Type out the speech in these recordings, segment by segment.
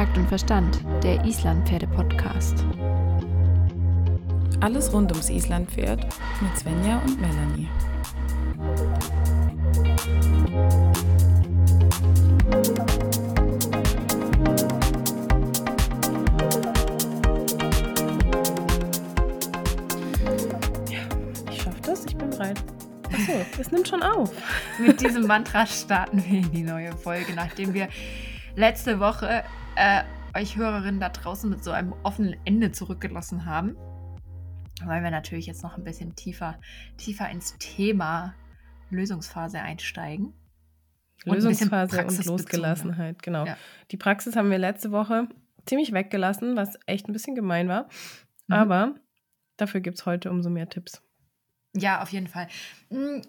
Takt und Verstand, der Islandpferde-Podcast. Alles rund ums Islandpferd mit Svenja und Melanie. Ja, ich schaffe das, ich bin bereit. Achso, es nimmt schon auf. Mit diesem Mantra starten wir in die neue Folge, nachdem wir letzte Woche äh, euch Hörerinnen da draußen mit so einem offenen Ende zurückgelassen haben. Weil wir natürlich jetzt noch ein bisschen tiefer, tiefer ins Thema Lösungsphase einsteigen. Lösungsphase und, und Losgelassenheit, genau. Ja. Die Praxis haben wir letzte Woche ziemlich weggelassen, was echt ein bisschen gemein war. Mhm. Aber dafür gibt es heute umso mehr Tipps. Ja, auf jeden Fall. Hm,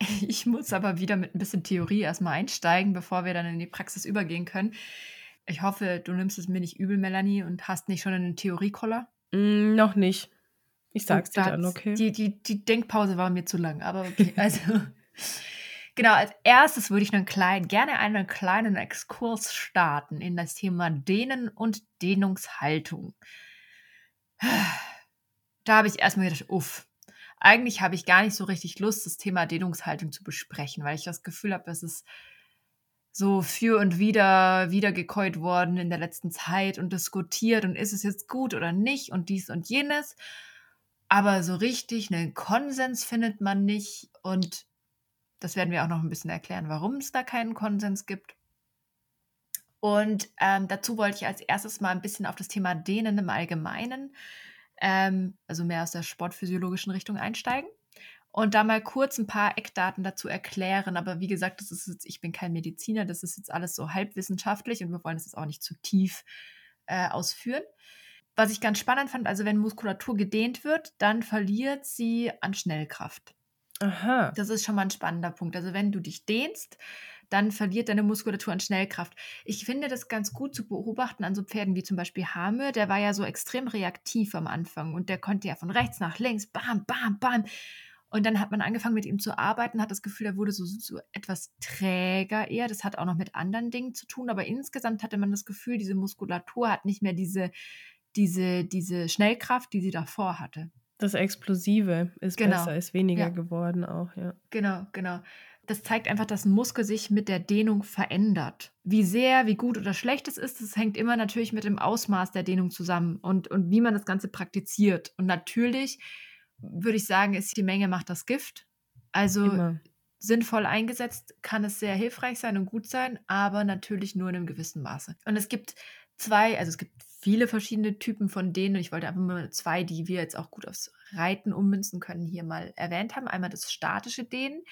ich muss aber wieder mit ein bisschen Theorie erstmal einsteigen, bevor wir dann in die Praxis übergehen können. Ich hoffe, du nimmst es mir nicht übel, Melanie, und hast nicht schon einen Theoriekoller? Mm, noch nicht. Ich sag's dir dann, okay. Die, die, die Denkpause war mir zu lang, aber okay. Also, genau, als erstes würde ich einen kleinen, gerne einen kleinen Exkurs starten in das Thema Dehnen und Dehnungshaltung. Da habe ich erstmal gedacht, uff, eigentlich habe ich gar nicht so richtig Lust, das Thema Dehnungshaltung zu besprechen, weil ich das Gefühl habe, es ist so für und wieder wiedergekäut worden in der letzten Zeit und diskutiert und ist es jetzt gut oder nicht und dies und jenes. Aber so richtig einen Konsens findet man nicht und das werden wir auch noch ein bisschen erklären, warum es da keinen Konsens gibt. Und ähm, dazu wollte ich als erstes mal ein bisschen auf das Thema Dehnen im Allgemeinen, ähm, also mehr aus der sportphysiologischen Richtung einsteigen und da mal kurz ein paar Eckdaten dazu erklären. Aber wie gesagt, das ist jetzt, ich bin kein Mediziner, das ist jetzt alles so halbwissenschaftlich und wir wollen es jetzt auch nicht zu tief äh, ausführen. Was ich ganz spannend fand, also wenn Muskulatur gedehnt wird, dann verliert sie an Schnellkraft. Aha. Das ist schon mal ein spannender Punkt. Also wenn du dich dehnst, dann verliert deine Muskulatur an Schnellkraft. Ich finde das ganz gut zu beobachten an so Pferden wie zum Beispiel Hame. Der war ja so extrem reaktiv am Anfang und der konnte ja von rechts nach links, bam, bam, bam. Und dann hat man angefangen, mit ihm zu arbeiten, hat das Gefühl, er wurde so, so etwas träger eher. Das hat auch noch mit anderen Dingen zu tun, aber insgesamt hatte man das Gefühl, diese Muskulatur hat nicht mehr diese, diese, diese Schnellkraft, die sie davor hatte. Das Explosive ist genau. besser, ist weniger ja. geworden auch, ja. Genau, genau. Das zeigt einfach, dass ein Muskel sich mit der Dehnung verändert. Wie sehr, wie gut oder schlecht es ist, das hängt immer natürlich mit dem Ausmaß der Dehnung zusammen und, und wie man das Ganze praktiziert. Und natürlich würde ich sagen, ist die Menge macht das Gift. Also Immer. sinnvoll eingesetzt kann es sehr hilfreich sein und gut sein, aber natürlich nur in einem gewissen Maße. Und es gibt zwei, also es gibt viele verschiedene Typen von denen. Und ich wollte einfach mal zwei, die wir jetzt auch gut aufs Reiten ummünzen können, hier mal erwähnt haben. Einmal das statische Dehnen,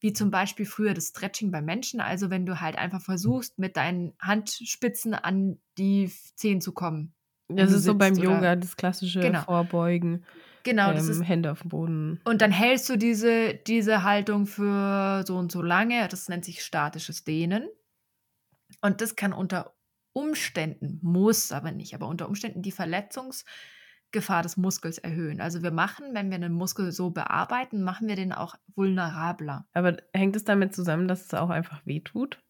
wie zum Beispiel früher das Stretching bei Menschen. Also wenn du halt einfach versuchst, mit deinen Handspitzen an die Zehen zu kommen. Das ist so beim Yoga, das klassische genau. Vorbeugen. Genau, ähm, das ist. Hände auf dem Boden. Und dann hältst du diese, diese Haltung für so und so lange. Das nennt sich statisches Dehnen. Und das kann unter Umständen, muss aber nicht, aber unter Umständen die Verletzungsgefahr des Muskels erhöhen. Also wir machen, wenn wir einen Muskel so bearbeiten, machen wir den auch vulnerabler. Aber hängt es damit zusammen, dass es auch einfach wehtut?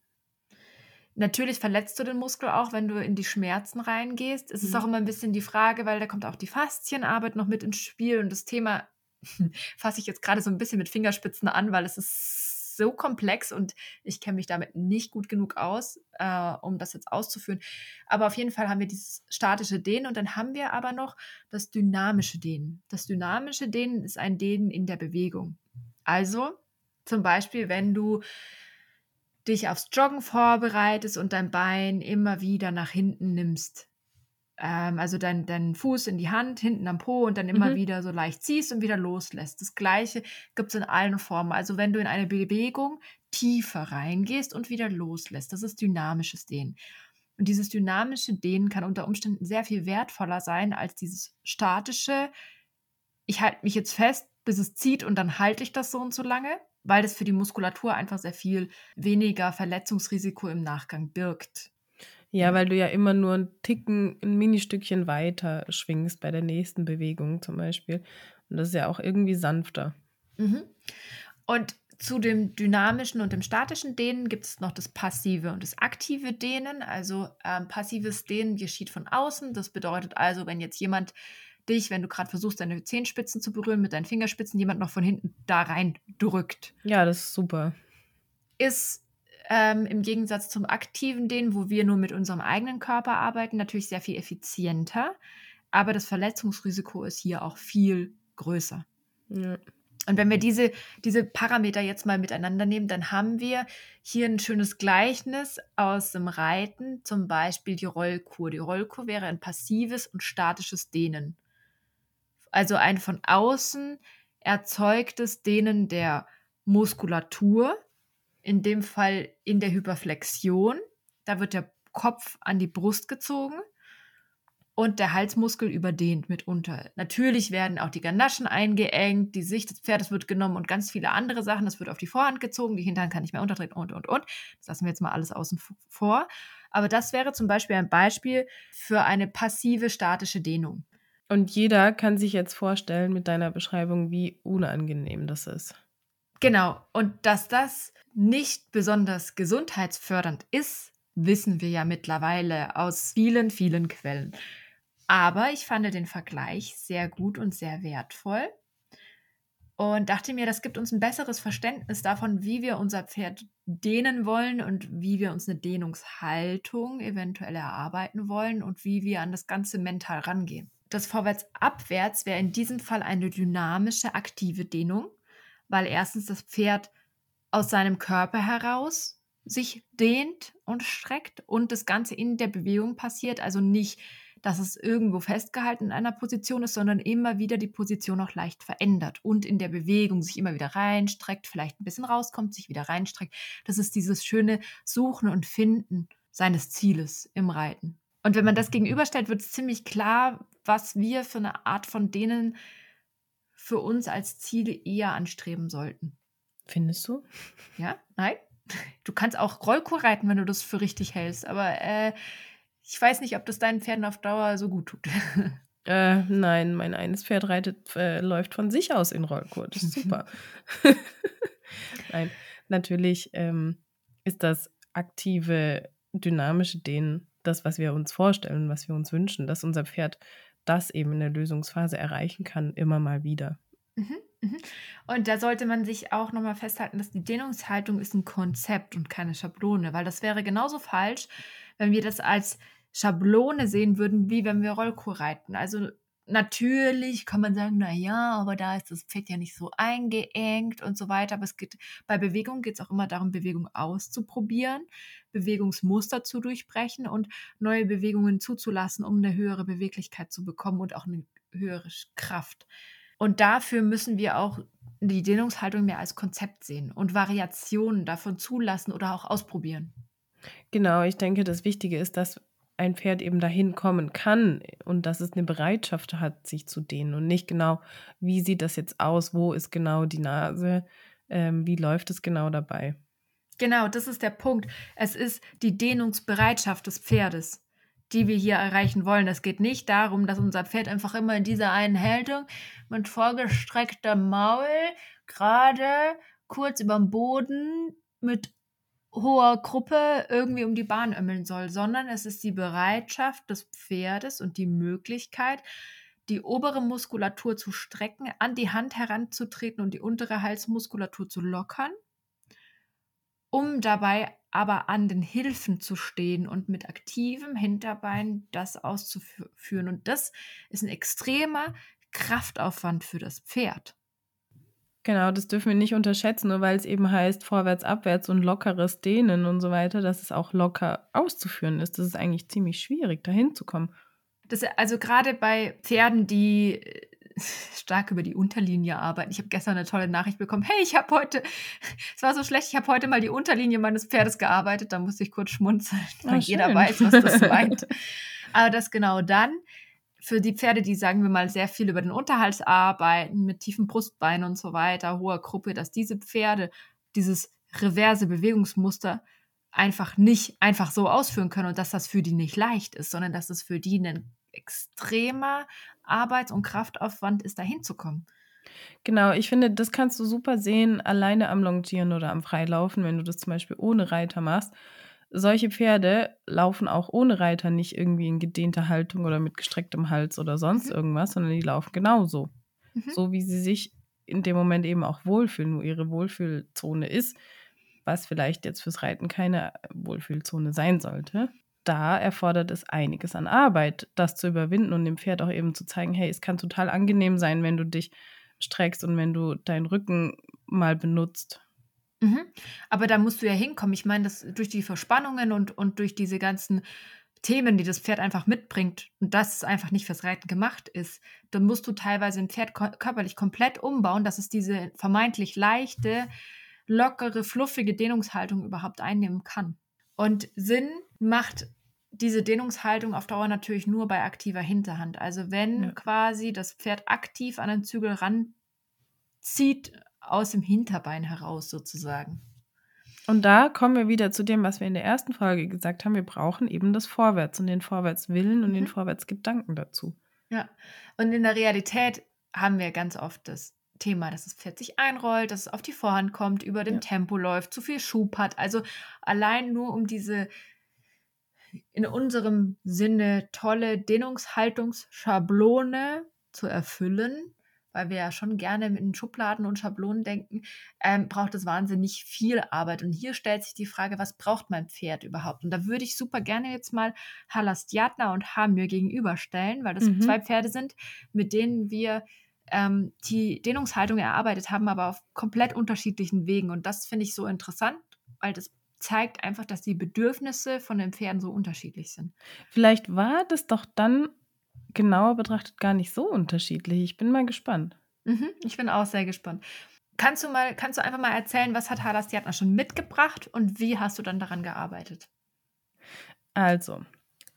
Natürlich verletzt du den Muskel auch, wenn du in die Schmerzen reingehst. Es mhm. ist auch immer ein bisschen die Frage, weil da kommt auch die Faszienarbeit noch mit ins Spiel und das Thema fasse ich jetzt gerade so ein bisschen mit Fingerspitzen an, weil es ist so komplex und ich kenne mich damit nicht gut genug aus, äh, um das jetzt auszuführen. Aber auf jeden Fall haben wir dieses statische Dehnen und dann haben wir aber noch das dynamische Dehnen. Das dynamische Dehnen ist ein Dehnen in der Bewegung. Also zum Beispiel, wenn du dich aufs Joggen vorbereitest und dein Bein immer wieder nach hinten nimmst. Ähm, also deinen dein Fuß in die Hand, hinten am Po und dann immer mhm. wieder so leicht ziehst und wieder loslässt. Das gleiche gibt es in allen Formen. Also wenn du in eine Bewegung tiefer reingehst und wieder loslässt, das ist dynamisches Dehnen. Und dieses dynamische Dehnen kann unter Umständen sehr viel wertvoller sein als dieses statische, ich halte mich jetzt fest, bis es zieht und dann halte ich das so und so lange weil das für die Muskulatur einfach sehr viel weniger Verletzungsrisiko im Nachgang birgt. Ja, weil du ja immer nur einen Ticken, ein Ministückchen weiter schwingst bei der nächsten Bewegung zum Beispiel. Und das ist ja auch irgendwie sanfter. Mhm. Und zu dem dynamischen und dem statischen Dehnen gibt es noch das passive und das aktive Dehnen. Also ähm, passives Dehnen geschieht von außen. Das bedeutet also, wenn jetzt jemand dich, wenn du gerade versuchst, deine Zehenspitzen zu berühren mit deinen Fingerspitzen, jemand noch von hinten da rein drückt. Ja, das ist super. Ist ähm, im Gegensatz zum aktiven Dehnen, wo wir nur mit unserem eigenen Körper arbeiten, natürlich sehr viel effizienter. Aber das Verletzungsrisiko ist hier auch viel größer. Ja. Und wenn wir diese, diese Parameter jetzt mal miteinander nehmen, dann haben wir hier ein schönes Gleichnis aus dem Reiten, zum Beispiel die Rollkur. Die Rollkur wäre ein passives und statisches Dehnen. Also ein von außen erzeugtes Dehnen der Muskulatur, in dem Fall in der Hyperflexion. Da wird der Kopf an die Brust gezogen und der Halsmuskel überdehnt mitunter. Natürlich werden auch die Ganaschen eingeengt, die Sicht des Pferdes wird genommen und ganz viele andere Sachen. Das wird auf die Vorhand gezogen, die Hinterhand kann nicht mehr unterdrehen und, und, und. Das lassen wir jetzt mal alles außen vor. Aber das wäre zum Beispiel ein Beispiel für eine passive statische Dehnung. Und jeder kann sich jetzt vorstellen mit deiner Beschreibung, wie unangenehm das ist. Genau. Und dass das nicht besonders gesundheitsfördernd ist, wissen wir ja mittlerweile aus vielen, vielen Quellen. Aber ich fand den Vergleich sehr gut und sehr wertvoll und dachte mir, das gibt uns ein besseres Verständnis davon, wie wir unser Pferd dehnen wollen und wie wir uns eine Dehnungshaltung eventuell erarbeiten wollen und wie wir an das Ganze mental rangehen. Das Vorwärts-Abwärts wäre in diesem Fall eine dynamische, aktive Dehnung, weil erstens das Pferd aus seinem Körper heraus sich dehnt und streckt und das Ganze in der Bewegung passiert, also nicht dass es irgendwo festgehalten in einer Position ist, sondern immer wieder die Position auch leicht verändert und in der Bewegung sich immer wieder reinstreckt, vielleicht ein bisschen rauskommt, sich wieder reinstreckt. Das ist dieses schöne Suchen und Finden seines Zieles im Reiten. Und wenn man das gegenüberstellt, wird es ziemlich klar, was wir für eine Art von denen für uns als Ziele eher anstreben sollten. Findest du? Ja, nein. Du kannst auch Rollkur reiten, wenn du das für richtig hältst, aber äh, ich weiß nicht, ob das deinen Pferden auf Dauer so gut tut. Äh, nein, mein eines Pferd reitet, äh, läuft von sich aus in Rollkur. Das ist super. nein, natürlich ähm, ist das aktive, dynamische Dehnen das, was wir uns vorstellen, was wir uns wünschen, dass unser Pferd das eben in der Lösungsphase erreichen kann, immer mal wieder. Mhm, mhm. Und da sollte man sich auch nochmal festhalten, dass die Dehnungshaltung ist ein Konzept und keine Schablone, weil das wäre genauso falsch, wenn wir das als Schablone sehen würden, wie wenn wir Rollkur reiten. Also natürlich kann man sagen, na ja, aber da ist das Pferd ja nicht so eingeengt und so weiter. Aber es geht bei Bewegung geht es auch immer darum, Bewegung auszuprobieren, Bewegungsmuster zu durchbrechen und neue Bewegungen zuzulassen, um eine höhere Beweglichkeit zu bekommen und auch eine höhere Kraft. Und dafür müssen wir auch die Dehnungshaltung mehr als Konzept sehen und Variationen davon zulassen oder auch ausprobieren. Genau, ich denke, das Wichtige ist, dass ein Pferd eben dahin kommen kann und dass es eine Bereitschaft hat, sich zu dehnen und nicht genau, wie sieht das jetzt aus, wo ist genau die Nase, ähm, wie läuft es genau dabei. Genau, das ist der Punkt. Es ist die Dehnungsbereitschaft des Pferdes, die wir hier erreichen wollen. Es geht nicht darum, dass unser Pferd einfach immer in dieser einen Haltung mit vorgestrecktem Maul gerade kurz über dem Boden mit hoher Gruppe irgendwie um die Bahn ömmeln soll, sondern es ist die Bereitschaft des Pferdes und die Möglichkeit, die obere Muskulatur zu strecken, an die Hand heranzutreten und die untere Halsmuskulatur zu lockern, um dabei aber an den Hilfen zu stehen und mit aktivem Hinterbein das auszuführen. Und das ist ein extremer Kraftaufwand für das Pferd. Genau, das dürfen wir nicht unterschätzen, nur weil es eben heißt vorwärts, abwärts und lockeres Dehnen und so weiter, dass es auch locker auszuführen ist. Das ist eigentlich ziemlich schwierig, dahin zu kommen. Das, also gerade bei Pferden, die äh, stark über die Unterlinie arbeiten. Ich habe gestern eine tolle Nachricht bekommen. Hey, ich habe heute, es war so schlecht, ich habe heute mal die Unterlinie meines Pferdes gearbeitet. Da musste ich kurz schmunzeln, weil oh, jeder weiß, was das meint. Aber das genau dann für die Pferde, die, sagen wir mal, sehr viel über den Unterhals arbeiten, mit tiefen Brustbeinen und so weiter, hoher Gruppe, dass diese Pferde dieses reverse Bewegungsmuster einfach nicht einfach so ausführen können und dass das für die nicht leicht ist, sondern dass es für die ein extremer Arbeits- und Kraftaufwand ist, da hinzukommen. Genau, ich finde, das kannst du super sehen, alleine am Longieren oder am Freilaufen, wenn du das zum Beispiel ohne Reiter machst. Solche Pferde laufen auch ohne Reiter nicht irgendwie in gedehnter Haltung oder mit gestrecktem Hals oder sonst Mhm. irgendwas, sondern die laufen genauso. Mhm. So wie sie sich in dem Moment eben auch wohlfühlen, nur ihre Wohlfühlzone ist, was vielleicht jetzt fürs Reiten keine Wohlfühlzone sein sollte. Da erfordert es einiges an Arbeit, das zu überwinden und dem Pferd auch eben zu zeigen, hey, es kann total angenehm sein, wenn du dich streckst und wenn du deinen Rücken mal benutzt. Mhm. Aber da musst du ja hinkommen. Ich meine, das durch die Verspannungen und, und durch diese ganzen Themen, die das Pferd einfach mitbringt und dass es einfach nicht fürs Reiten gemacht ist, dann musst du teilweise ein Pferd ko- körperlich komplett umbauen, dass es diese vermeintlich leichte, lockere, fluffige Dehnungshaltung überhaupt einnehmen kann. Und Sinn macht diese Dehnungshaltung auf Dauer natürlich nur bei aktiver Hinterhand. Also wenn Ja. quasi das Pferd aktiv an den Zügel ranzieht, aus dem Hinterbein heraus sozusagen. Und da kommen wir wieder zu dem, was wir in der ersten Folge gesagt haben. Wir brauchen eben das Vorwärts und den Vorwärtswillen und den Mhm. Vorwärtsgedanken dazu. Ja, und in der Realität haben wir ganz oft das Thema, dass das Pferd sich einrollt, dass es auf die Vorhand kommt, über dem Ja. Tempo läuft, zu viel Schub hat. Also allein nur um diese in unserem Sinne tolle Dehnungshaltungsschablone zu erfüllen, weil wir ja schon gerne in Schubladen und Schablonen denken, ähm, braucht es wahnsinnig viel Arbeit. Und hier stellt sich die Frage, was braucht mein Pferd überhaupt? Und da würde ich super gerne jetzt mal Halastiatna und Hamir gegenüberstellen, weil das Mhm. zwei Pferde sind, mit denen wir ähm, die Dehnungshaltung erarbeitet haben, aber auf komplett unterschiedlichen Wegen. Und das finde ich so interessant, weil das zeigt einfach, dass die Bedürfnisse von den Pferden so unterschiedlich sind. Vielleicht war das doch dann genauer betrachtet gar nicht so unterschiedlich. Ich bin mal gespannt. Mhm, ich bin auch sehr gespannt. Kannst du mal, kannst du einfach mal erzählen, was hat Halastiatna schon mitgebracht und wie hast du dann daran gearbeitet? Also,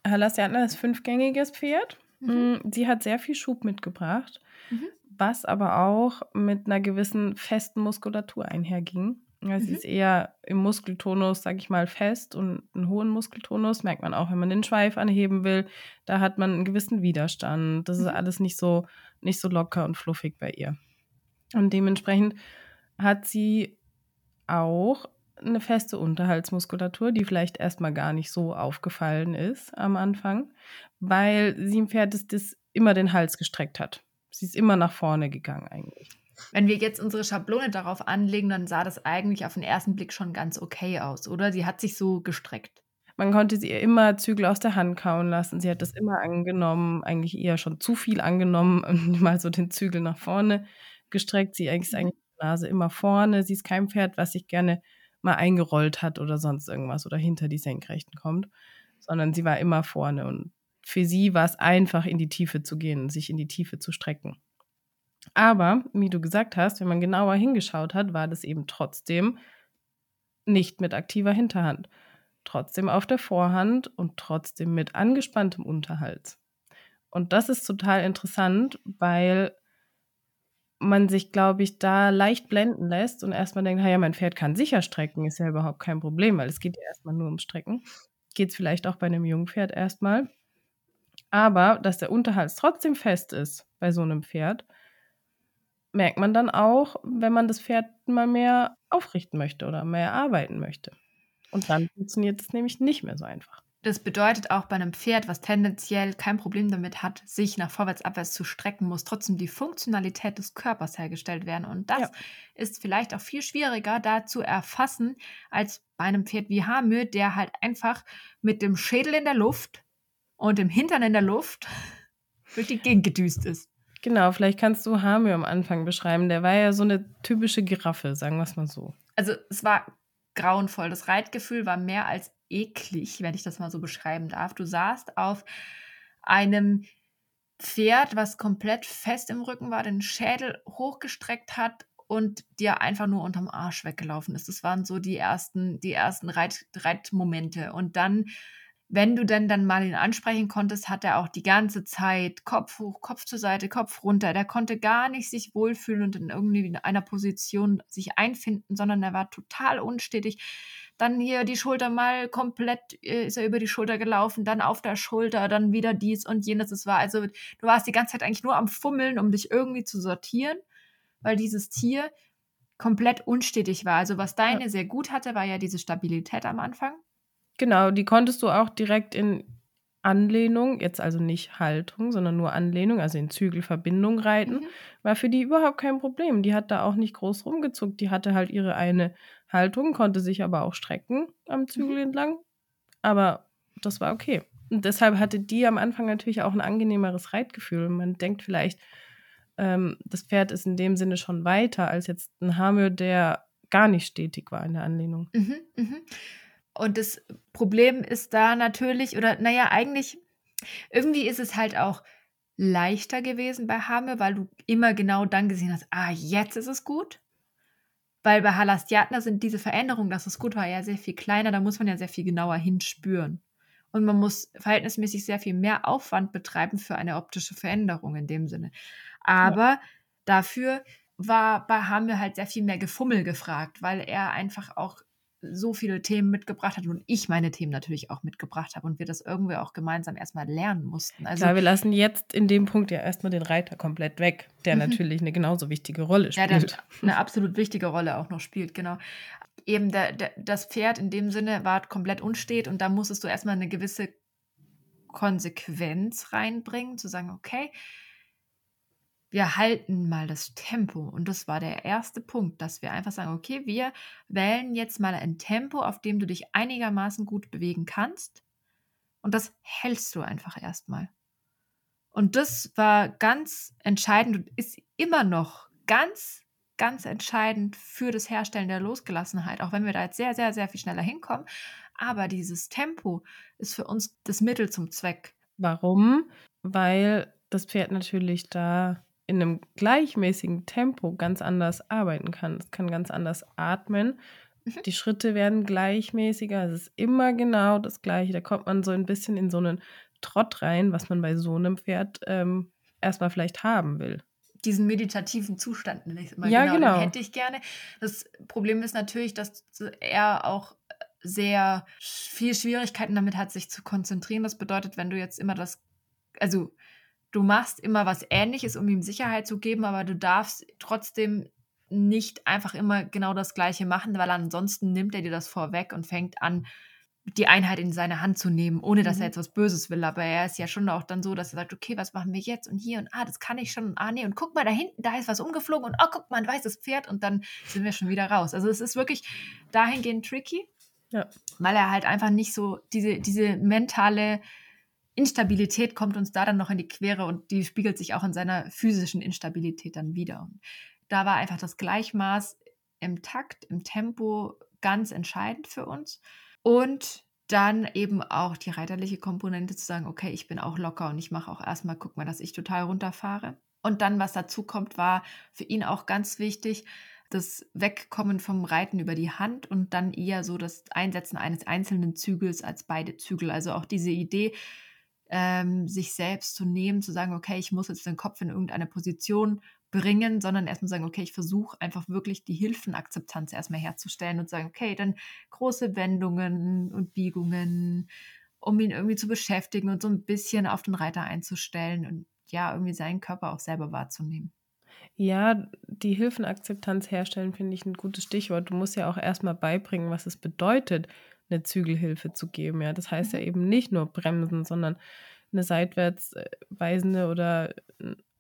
Halastiatna ist fünfgängiges Pferd. Mhm. Mm, Sie hat sehr viel Schub mitgebracht, Mhm. was aber auch mit einer gewissen festen Muskulatur einherging. Sie Mhm. ist eher im Muskeltonus, sag ich mal, fest und einen hohen Muskeltonus merkt man auch, wenn man den Schweif anheben will. Da hat man einen gewissen Widerstand. Das ist Mhm. alles nicht so, nicht so locker und fluffig bei ihr. Und dementsprechend hat sie auch eine feste Unterhaltsmuskulatur, die vielleicht erstmal gar nicht so aufgefallen ist am Anfang, weil sie im Pferd das, das immer den Hals gestreckt hat. Sie ist immer nach vorne gegangen eigentlich. Wenn wir jetzt unsere Schablone darauf anlegen, dann sah das eigentlich auf den ersten Blick schon ganz okay aus, oder? Sie hat sich so gestreckt. Man konnte sie ihr immer Zügel aus der Hand kauen lassen. Sie hat das immer angenommen, eigentlich eher schon zu viel angenommen und mal so den Zügel nach vorne gestreckt. Sie ist eigentlich die Nase immer vorne. Sie ist kein Pferd, was sich gerne mal eingerollt hat oder sonst irgendwas oder hinter die Senkrechten kommt, sondern sie war immer vorne und für sie war es einfach, in die Tiefe zu gehen, sich in die Tiefe zu strecken. Aber, wie du gesagt hast, wenn man genauer hingeschaut hat, war das eben trotzdem nicht mit aktiver Hinterhand. Trotzdem auf der Vorhand und trotzdem mit angespanntem Unterhals. Und das ist total interessant, weil man sich, glaube ich, da leicht blenden lässt und erstmal denkt, naja, mein Pferd kann sicher strecken, ist ja überhaupt kein Problem, weil es geht ja erstmal nur ums Strecken. Geht es vielleicht auch bei einem Jungpferd erstmal. Aber dass der Unterhals trotzdem fest ist bei so einem Pferd, merkt man dann auch, wenn man das Pferd mal mehr aufrichten möchte oder mehr arbeiten möchte. Und dann funktioniert es nämlich nicht mehr so einfach. Das bedeutet auch bei einem Pferd, was tendenziell kein Problem damit hat, sich nach vorwärts, abwärts zu strecken, muss trotzdem die Funktionalität des Körpers hergestellt werden. Und das Ja. ist vielleicht auch viel schwieriger da zu erfassen, als bei einem Pferd wie Hamö, der halt einfach mit dem Schädel in der Luft und dem Hintern in der Luft durch die Gegend gedüst ist. Genau, vielleicht kannst du Hamir am Anfang beschreiben. Der war ja so eine typische Giraffe, sagen wir es mal so. Also es war grauenvoll. Das Reitgefühl war mehr als eklig, wenn ich das mal so beschreiben darf. Du saßt auf einem Pferd, was komplett fest im Rücken war, den Schädel hochgestreckt hat und dir einfach nur unterm Arsch weggelaufen ist. Das waren so die ersten, die ersten Reit, Reitmomente. Und dann, wenn du denn dann mal ihn ansprechen konntest, hat er auch die ganze Zeit Kopf hoch, Kopf zur Seite, Kopf runter. Der konnte gar nicht sich wohlfühlen und in irgendwie in einer Position sich einfinden, sondern er war total unstetig. Dann hier die Schulter mal komplett, äh, ist er über die Schulter gelaufen, dann auf der Schulter, dann wieder dies und jenes. Es war also, du warst die ganze Zeit eigentlich nur am Fummeln, um dich irgendwie zu sortieren. weil dieses Tier komplett unstetig war. Also was deine sehr gut hatte, war ja diese Stabilität am Anfang. Genau, die konntest du auch direkt in Anlehnung, jetzt also nicht Haltung, sondern nur Anlehnung, also in Zügelverbindung reiten, mhm. war für die überhaupt kein Problem. Die hat da auch nicht groß rumgezuckt. Die hatte halt ihre eine Haltung, konnte sich aber auch strecken am Zügel mhm. entlang. Aber das war okay. Und deshalb hatte die am Anfang natürlich auch ein angenehmeres Reitgefühl. Man denkt vielleicht, ähm, das Pferd ist in dem Sinne schon weiter als jetzt ein Hamö, der gar nicht stetig war in der Anlehnung. Mhm, mhm. Und das Problem ist da natürlich, oder naja, eigentlich, irgendwie ist es halt auch leichter gewesen bei Hamö, weil du immer genau dann gesehen hast, ah, jetzt ist es gut. Weil bei Halastiatna sind diese Veränderungen, dass es gut war, ja sehr viel kleiner, da muss man ja sehr viel genauer hinspüren. Und man muss verhältnismäßig sehr viel mehr Aufwand betreiben für eine optische Veränderung in dem Sinne. Aber ja. dafür war bei Hamel halt sehr viel mehr Gefummel gefragt, weil er einfach auch so viele Themen mitgebracht hat und ich meine Themen natürlich auch mitgebracht habe und wir das irgendwie auch gemeinsam erstmal lernen mussten. Also, Klar, wir lassen jetzt in dem Punkt ja erstmal den Reiter komplett weg, der mhm. natürlich eine genauso wichtige Rolle spielt. Ja, der eine absolut wichtige Rolle auch noch spielt, genau. Eben der, der, das Pferd in dem Sinne war komplett unstet und da musstest du erstmal eine gewisse Konsequenz reinbringen, zu sagen, okay, wir halten mal das Tempo. Und das war der erste Punkt, dass wir einfach sagen, okay, wir wählen jetzt mal ein Tempo, auf dem du dich einigermaßen gut bewegen kannst. Und das hältst du einfach erstmal. Und das war ganz entscheidend und ist immer noch ganz, ganz entscheidend für das Herstellen der Losgelassenheit, auch wenn wir da jetzt sehr, sehr, sehr viel schneller hinkommen. Aber dieses Tempo ist für uns das Mittel zum Zweck. Warum? Weil das Pferd natürlich da in einem gleichmäßigen Tempo ganz anders arbeiten kann. Es kann ganz anders atmen. Mhm. Die Schritte werden gleichmäßiger. Es ist immer genau das Gleiche. Da kommt man so ein bisschen in so einen Trott rein, was man bei so einem Pferd ähm, erstmal vielleicht haben will. Diesen meditativen Zustand nenne ich immer. Ja, genau. genau. Den hätte ich gerne. Das Problem ist natürlich, dass er auch sehr viel Schwierigkeiten damit hat, sich zu konzentrieren. Das bedeutet, wenn du jetzt immer das, also du machst immer was Ähnliches, um ihm Sicherheit zu geben, aber du darfst trotzdem nicht einfach immer genau das Gleiche machen, weil ansonsten nimmt er dir das vorweg und fängt an, die Einheit in seine Hand zu nehmen, ohne dass mhm. er jetzt was Böses will. Aber er ist ja schon auch dann so, dass er sagt, okay, was machen wir jetzt und hier und ah, das kann ich schon und ah, nee, und guck mal da hinten, da ist was umgeflogen und oh, guck mal, ein weißes Pferd und dann sind wir schon wieder raus. Also es ist wirklich dahingehend tricky, ja. weil er halt einfach nicht so diese, diese mentale Instabilität kommt uns da dann noch in die Quere und die spiegelt sich auch in seiner physischen Instabilität dann wieder. Und da war einfach das Gleichmaß im Takt, im Tempo ganz entscheidend für uns. Und dann eben auch die reiterliche Komponente zu sagen, okay, ich bin auch locker und ich mache auch erstmal, guck mal, dass ich total runterfahre. Und dann, was dazu kommt, war für ihn auch ganz wichtig, das Wegkommen vom Reiten über die Hand und dann eher so das Einsetzen eines einzelnen Zügels als beide Zügel. Also auch diese Idee, ähm, sich selbst zu nehmen, zu sagen, okay, ich muss jetzt den Kopf in irgendeine Position bringen, sondern erstmal sagen, okay, ich versuche einfach wirklich die Hilfenakzeptanz erstmal herzustellen und sagen, okay, dann große Wendungen und Biegungen, um ihn irgendwie zu beschäftigen und so ein bisschen auf den Reiter einzustellen und ja, irgendwie seinen Körper auch selber wahrzunehmen. Ja, die Hilfenakzeptanz herstellen finde ich ein gutes Stichwort. Du musst ja auch erstmal beibringen, was es bedeutet, eine Zügelhilfe zu geben. Ja, das heißt ja mhm. eben nicht nur bremsen, sondern eine seitwärts äh, weisende oder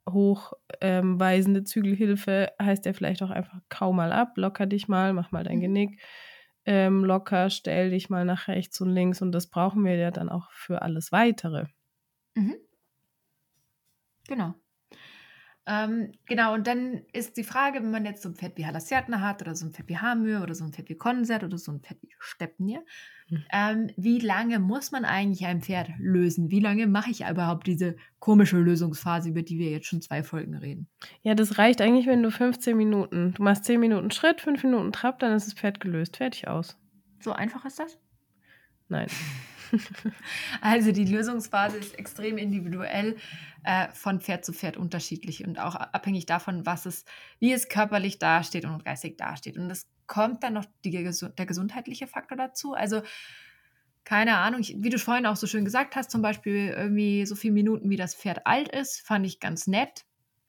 hochweisende ähm, Zügelhilfe heißt ja vielleicht auch einfach kaum mal ab, locker dich mal, mach mal dein mhm. Genick ähm, locker, stell dich mal nach rechts und links und das brauchen wir ja dann auch für alles Weitere. Mhm. Genau. Ähm, genau, und dann ist die Frage, wenn man jetzt so ein Pferd wie Halassiatna hat oder so ein Pferd wie Hamür oder so ein Pferd wie Konzert oder so ein Pferd wie Stepnir, mhm. ähm, wie lange muss man eigentlich ein Pferd lösen? Wie lange mache ich überhaupt diese komische Lösungsphase, über die wir jetzt schon zwei Folgen reden? Ja, das reicht eigentlich, wenn du 15 Minuten, du machst 10 Minuten Schritt, 5 Minuten Trab, dann ist das Pferd gelöst, fertig aus. So einfach ist das? Nein. Also die Lösungsphase ist extrem individuell äh, von Pferd zu Pferd unterschiedlich und auch abhängig davon, was es, wie es körperlich dasteht und geistig dasteht. Und es kommt dann noch die, der gesundheitliche Faktor dazu. Also keine Ahnung, ich, wie du vorhin auch so schön gesagt hast, zum Beispiel irgendwie so viele Minuten, wie das Pferd alt ist, fand ich ganz nett.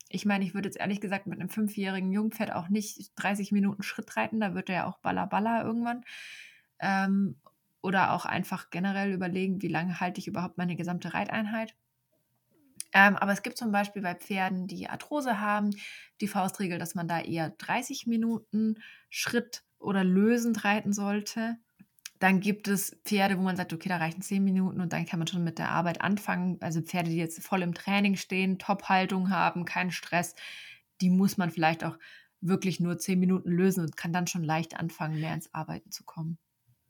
Ich meine, ich würde jetzt ehrlich gesagt mit einem fünfjährigen Jungpferd auch nicht 30 Minuten Schritt reiten, da wird er ja auch baller irgendwann. Ähm, oder auch einfach generell überlegen, wie lange halte ich überhaupt meine gesamte Reiteinheit. Ähm, aber es gibt zum Beispiel bei Pferden, die Arthrose haben, die Faustregel, dass man da eher 30 Minuten Schritt oder lösend reiten sollte. Dann gibt es Pferde, wo man sagt, okay, da reichen 10 Minuten und dann kann man schon mit der Arbeit anfangen. Also Pferde, die jetzt voll im Training stehen, Top-Haltung haben, keinen Stress, die muss man vielleicht auch wirklich nur 10 Minuten lösen und kann dann schon leicht anfangen, mehr ins Arbeiten zu kommen.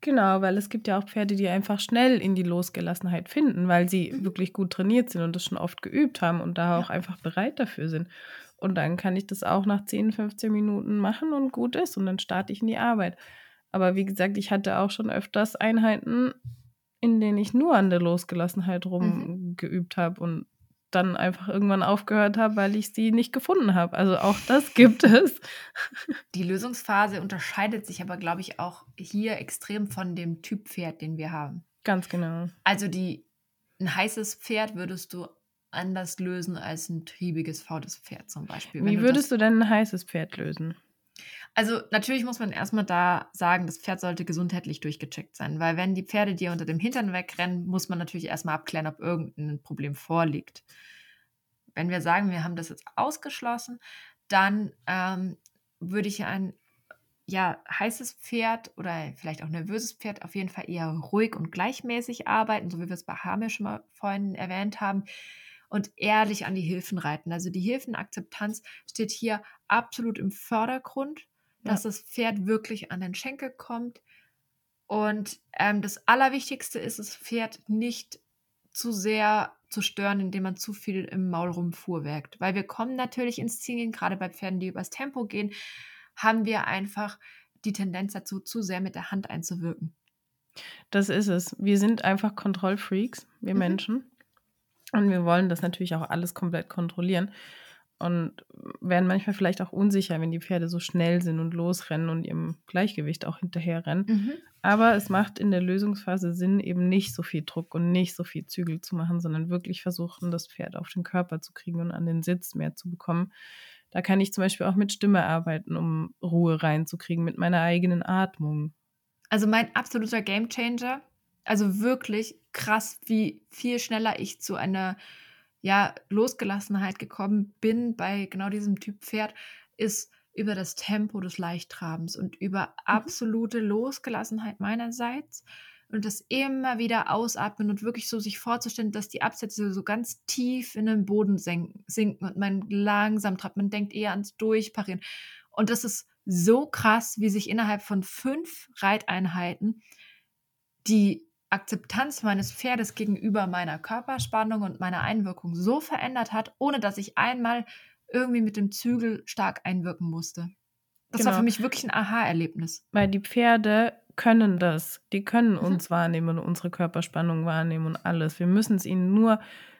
Genau, weil es gibt ja auch Pferde, die einfach schnell in die Losgelassenheit finden, weil sie mhm. wirklich gut trainiert sind und das schon oft geübt haben und da auch einfach bereit dafür sind. Und dann kann ich das auch nach 10, 15 Minuten machen und gut ist und dann starte ich in die Arbeit. Aber wie gesagt, ich hatte auch schon öfters Einheiten, in denen ich nur an der Losgelassenheit mhm. rumgeübt mhm. habe und dann einfach irgendwann aufgehört habe, weil ich sie nicht gefunden habe. Also auch das gibt es. Die Lösungsphase unterscheidet sich aber, glaube ich, auch hier extrem von dem Typ Pferd, den wir haben. Ganz genau. Also die, ein heißes Pferd würdest du anders lösen als ein triebiges, fautes Pferd zum Beispiel. Wie würdest du, du denn ein heißes Pferd lösen? Also natürlich muss man erstmal da sagen, das Pferd sollte gesundheitlich durchgecheckt sein, weil wenn die Pferde dir unter dem Hintern wegrennen, muss man natürlich erstmal abklären, ob irgendein Problem vorliegt. Wenn wir sagen, wir haben das jetzt ausgeschlossen, dann ähm, würde ich ein ja, heißes Pferd oder vielleicht auch nervöses Pferd auf jeden Fall eher ruhig und gleichmäßig arbeiten, so wie wir es bei Hamir schon mal vorhin erwähnt haben und ehrlich an die Hilfen reiten. Also die Hilfenakzeptanz steht hier absolut im Vordergrund, ja. dass das Pferd wirklich an den Schenkel kommt. Und ähm, das Allerwichtigste ist, das Pferd nicht zu sehr zu stören, indem man zu viel im Maul rumfuhrwerkt. Weil wir kommen natürlich ins Ziel, gerade bei Pferden, die übers Tempo gehen, haben wir einfach die Tendenz dazu, zu sehr mit der Hand einzuwirken. Das ist es. Wir sind einfach Kontrollfreaks, wir mhm. Menschen. Und wir wollen das natürlich auch alles komplett kontrollieren und werden manchmal vielleicht auch unsicher, wenn die Pferde so schnell sind und losrennen und ihrem Gleichgewicht auch hinterherrennen. Mhm. Aber es macht in der Lösungsphase Sinn, eben nicht so viel Druck und nicht so viel Zügel zu machen, sondern wirklich versuchen, das Pferd auf den Körper zu kriegen und an den Sitz mehr zu bekommen. Da kann ich zum Beispiel auch mit Stimme arbeiten, um Ruhe reinzukriegen, mit meiner eigenen Atmung. Also mein absoluter Gamechanger also wirklich krass, wie viel schneller ich zu einer ja, Losgelassenheit gekommen bin bei genau diesem Typ Pferd, ist über das Tempo des Leichttrabens und über mhm. absolute Losgelassenheit meinerseits und das immer wieder ausatmen und wirklich so sich vorzustellen, dass die Absätze so ganz tief in den Boden sinken und man langsam trabt. Man denkt eher ans Durchparieren. Und das ist so krass, wie sich innerhalb von fünf Reiteinheiten die Akzeptanz meines Pferdes gegenüber meiner Körperspannung und meiner Einwirkung so verändert hat, ohne dass ich einmal irgendwie mit dem Zügel stark einwirken musste. Das genau. war für mich wirklich ein Aha-Erlebnis. Weil die Pferde können das. Die können mhm. uns wahrnehmen und unsere Körperspannung wahrnehmen und alles. Wir müssen es ihnen nur,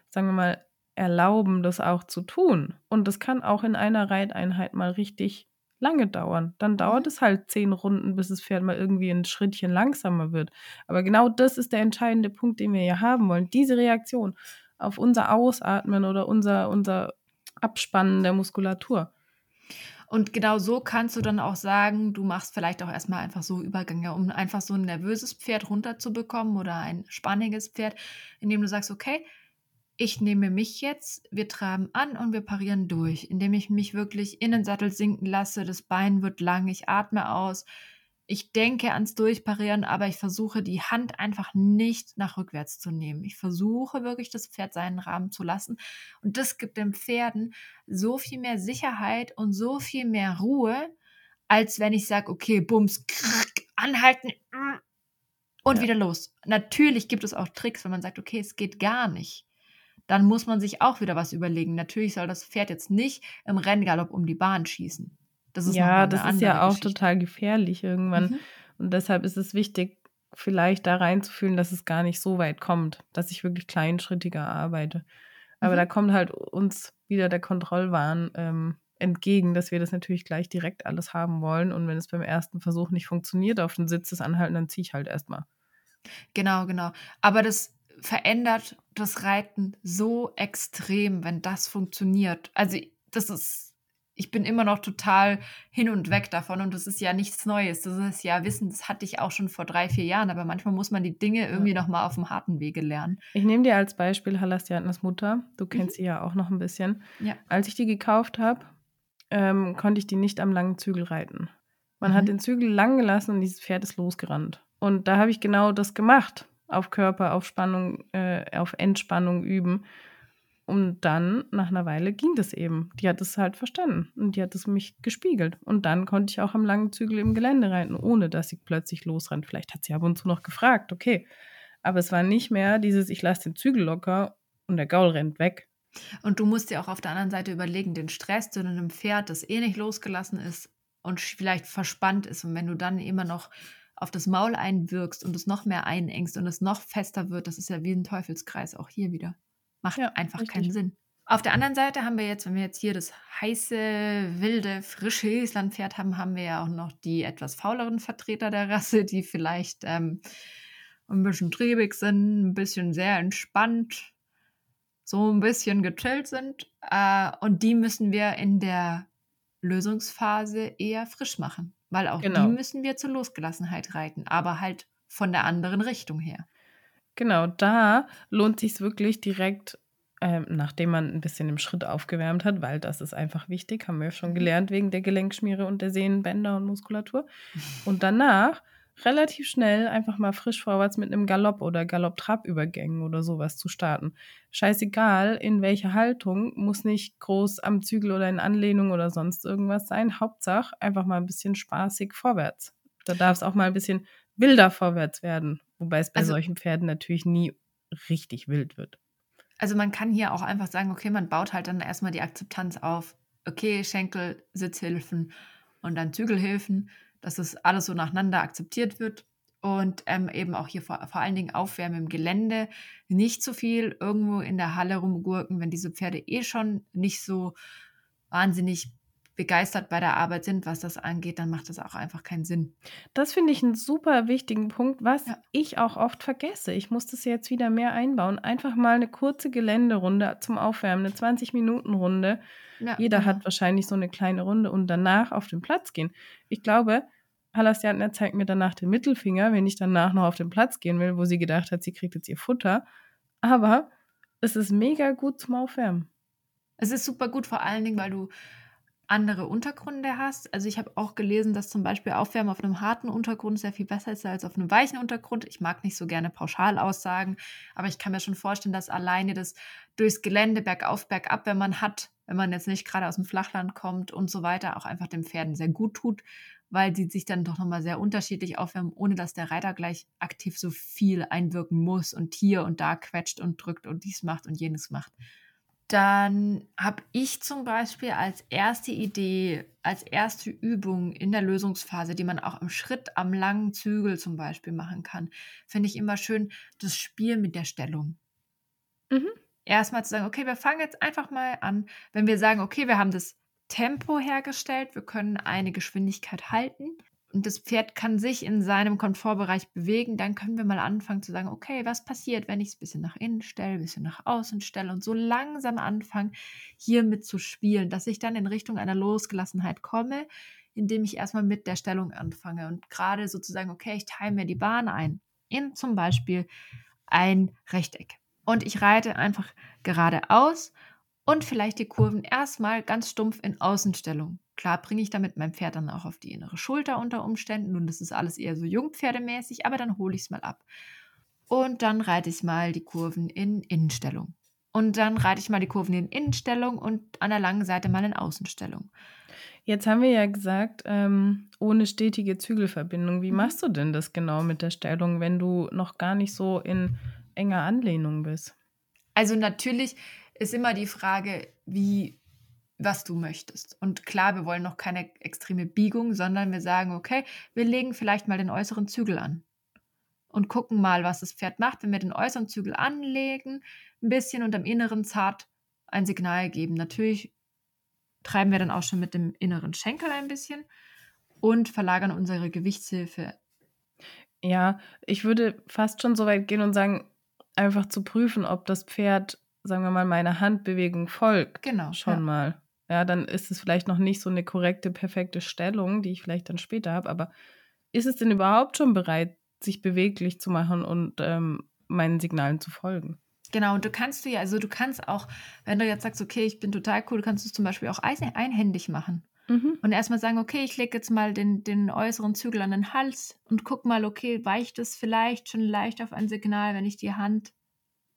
sagen wir mal, erlauben, das auch zu tun. Und das kann auch in einer Reiteinheit mal richtig lange dauern. Dann dauert es halt zehn Runden, bis das Pferd mal irgendwie ein Schrittchen langsamer wird. Aber genau das ist der entscheidende Punkt, den wir hier haben wollen. Diese Reaktion auf unser Ausatmen oder unser, unser Abspannen der Muskulatur. Und genau so kannst du dann auch sagen, du machst vielleicht auch erstmal einfach so Übergänge, um einfach so ein nervöses Pferd runterzubekommen oder ein spanniges Pferd, indem du sagst, okay, ich nehme mich jetzt, wir traben an und wir parieren durch, indem ich mich wirklich in den Sattel sinken lasse, das Bein wird lang, ich atme aus, ich denke ans Durchparieren, aber ich versuche die Hand einfach nicht nach rückwärts zu nehmen. Ich versuche wirklich das Pferd seinen Rahmen zu lassen und das gibt den Pferden so viel mehr Sicherheit und so viel mehr Ruhe, als wenn ich sage, okay, bums, krack, anhalten und ja. wieder los. Natürlich gibt es auch Tricks, wenn man sagt, okay, es geht gar nicht dann muss man sich auch wieder was überlegen. Natürlich soll das Pferd jetzt nicht im Renngalopp um die Bahn schießen. Das ist ja, das ist ja auch Geschichte. total gefährlich irgendwann. Mhm. Und deshalb ist es wichtig, vielleicht da reinzufühlen, dass es gar nicht so weit kommt, dass ich wirklich kleinschrittiger arbeite. Aber mhm. da kommt halt uns wieder der Kontrollwahn ähm, entgegen, dass wir das natürlich gleich direkt alles haben wollen. Und wenn es beim ersten Versuch nicht funktioniert, auf den Sitz des Anhalten, dann ziehe ich halt erstmal. Genau, genau. Aber das verändert das Reiten so extrem, wenn das funktioniert. Also das ist, ich bin immer noch total hin und weg davon und das ist ja nichts Neues. Das ist ja Wissen, das hatte ich auch schon vor drei, vier Jahren, aber manchmal muss man die Dinge irgendwie ja. nochmal auf dem harten Wege lernen. Ich nehme dir als Beispiel Halastiatnas Mutter. Du kennst mhm. sie ja auch noch ein bisschen. Ja. Als ich die gekauft habe, ähm, konnte ich die nicht am langen Zügel reiten. Man mhm. hat den Zügel lang gelassen und dieses Pferd ist losgerannt. Und da habe ich genau das gemacht. Auf Körper, auf Spannung, äh, auf Entspannung üben. Und dann, nach einer Weile, ging das eben. Die hat es halt verstanden und die hat es mich gespiegelt. Und dann konnte ich auch am langen Zügel im Gelände reiten, ohne dass sie plötzlich losrennt. Vielleicht hat sie ab und zu noch gefragt, okay. Aber es war nicht mehr dieses, ich lasse den Zügel locker und der Gaul rennt weg. Und du musst dir auch auf der anderen Seite überlegen, den Stress, den einem Pferd, das eh nicht losgelassen ist und vielleicht verspannt ist. Und wenn du dann immer noch auf das Maul einwirkst und es noch mehr einengst und es noch fester wird, das ist ja wie ein Teufelskreis auch hier wieder. Macht ja, einfach richtig. keinen Sinn. Auf der anderen Seite haben wir jetzt, wenn wir jetzt hier das heiße, wilde, frische Islandpferd haben, haben wir ja auch noch die etwas fauleren Vertreter der Rasse, die vielleicht ähm, ein bisschen triebig sind, ein bisschen sehr entspannt, so ein bisschen gechillt sind. Äh, und die müssen wir in der Lösungsphase eher frisch machen, weil auch genau. die müssen wir zur Losgelassenheit reiten, aber halt von der anderen Richtung her. Genau, da lohnt sich wirklich direkt, ähm, nachdem man ein bisschen im Schritt aufgewärmt hat, weil das ist einfach wichtig, haben wir schon mhm. gelernt wegen der Gelenkschmiere und der Sehnenbänder und Muskulatur. Und danach relativ schnell einfach mal frisch vorwärts mit einem Galopp oder Galopp-Trab-Übergängen oder sowas zu starten. Scheißegal, in welcher Haltung, muss nicht groß am Zügel oder in Anlehnung oder sonst irgendwas sein. Hauptsache einfach mal ein bisschen spaßig vorwärts. Da darf es auch mal ein bisschen wilder vorwärts werden. Wobei es bei also, solchen Pferden natürlich nie richtig wild wird. Also man kann hier auch einfach sagen, okay, man baut halt dann erstmal die Akzeptanz auf. Okay, Schenkel, Sitzhilfen und dann Zügelhilfen, dass es alles so nacheinander akzeptiert wird. Und ähm, eben auch hier vor, vor allen Dingen Aufwärmen im Gelände. Nicht zu viel irgendwo in der Halle rumgurken, wenn diese Pferde eh schon nicht so wahnsinnig begeistert bei der Arbeit sind, was das angeht, dann macht das auch einfach keinen Sinn. Das finde ich einen super wichtigen Punkt, was ja. ich auch oft vergesse. Ich muss das jetzt wieder mehr einbauen. Einfach mal eine kurze Geländerunde zum Aufwärmen, eine 20-Minuten-Runde. Ja, Jeder genau. hat wahrscheinlich so eine kleine Runde und danach auf den Platz gehen. Ich glaube, Halastiantner zeigt mir danach den Mittelfinger, wenn ich danach noch auf den Platz gehen will, wo sie gedacht hat, sie kriegt jetzt ihr Futter. Aber es ist mega gut zum Aufwärmen. Es ist super gut, vor allen Dingen, weil du andere Untergründe hast. Also ich habe auch gelesen, dass zum Beispiel Aufwärmen auf einem harten Untergrund sehr viel besser ist als auf einem weichen Untergrund. Ich mag nicht so gerne Pauschalaussagen, aber ich kann mir schon vorstellen, dass alleine das durchs Gelände bergauf, bergab, wenn man hat, wenn man jetzt nicht gerade aus dem Flachland kommt und so weiter, auch einfach den Pferden sehr gut tut, weil die sich dann doch nochmal sehr unterschiedlich aufwärmen, ohne dass der Reiter gleich aktiv so viel einwirken muss und hier und da quetscht und drückt und dies macht und jenes macht dann habe ich zum Beispiel als erste Idee, als erste Übung in der Lösungsphase, die man auch im Schritt am langen Zügel zum Beispiel machen kann, finde ich immer schön das Spiel mit der Stellung. Mhm. Erstmal zu sagen, okay, wir fangen jetzt einfach mal an, wenn wir sagen, okay, wir haben das Tempo hergestellt, wir können eine Geschwindigkeit halten, und das Pferd kann sich in seinem Komfortbereich bewegen, dann können wir mal anfangen zu sagen, okay, was passiert, wenn ich es ein bisschen nach innen stelle, ein bisschen nach außen stelle und so langsam anfangen, hiermit zu spielen, dass ich dann in Richtung einer Losgelassenheit komme, indem ich erstmal mit der Stellung anfange und gerade sozusagen, okay, ich teile mir die Bahn ein in zum Beispiel ein Rechteck. Und ich reite einfach geradeaus und vielleicht die Kurven erstmal ganz stumpf in Außenstellung. Klar bringe ich damit mein Pferd dann auch auf die innere Schulter unter Umständen und das ist alles eher so jungpferdemäßig, aber dann hole ich es mal ab. Und dann reite ich mal die Kurven in Innenstellung. Und dann reite ich mal die Kurven in Innenstellung und an der langen Seite mal in Außenstellung. Jetzt haben wir ja gesagt, ähm, ohne stetige Zügelverbindung. Wie mhm. machst du denn das genau mit der Stellung, wenn du noch gar nicht so in enger Anlehnung bist? Also natürlich ist immer die Frage, wie, was du möchtest. Und klar, wir wollen noch keine extreme Biegung, sondern wir sagen, okay, wir legen vielleicht mal den äußeren Zügel an und gucken mal, was das Pferd macht, wenn wir den äußeren Zügel anlegen, ein bisschen und am inneren zart ein Signal geben. Natürlich treiben wir dann auch schon mit dem inneren Schenkel ein bisschen und verlagern unsere Gewichtshilfe. Ja, ich würde fast schon so weit gehen und sagen, einfach zu prüfen, ob das Pferd sagen wir mal, meine Handbewegung folgt. Genau. Schon ja. mal. Ja, dann ist es vielleicht noch nicht so eine korrekte, perfekte Stellung, die ich vielleicht dann später habe, aber ist es denn überhaupt schon bereit, sich beweglich zu machen und ähm, meinen Signalen zu folgen? Genau, und du kannst du ja, also du kannst auch, wenn du jetzt sagst, okay, ich bin total cool, kannst du es zum Beispiel auch einhändig machen. Mhm. Und erstmal sagen, okay, ich lege jetzt mal den, den äußeren Zügel an den Hals und guck mal, okay, weicht es vielleicht schon leicht auf ein Signal, wenn ich die Hand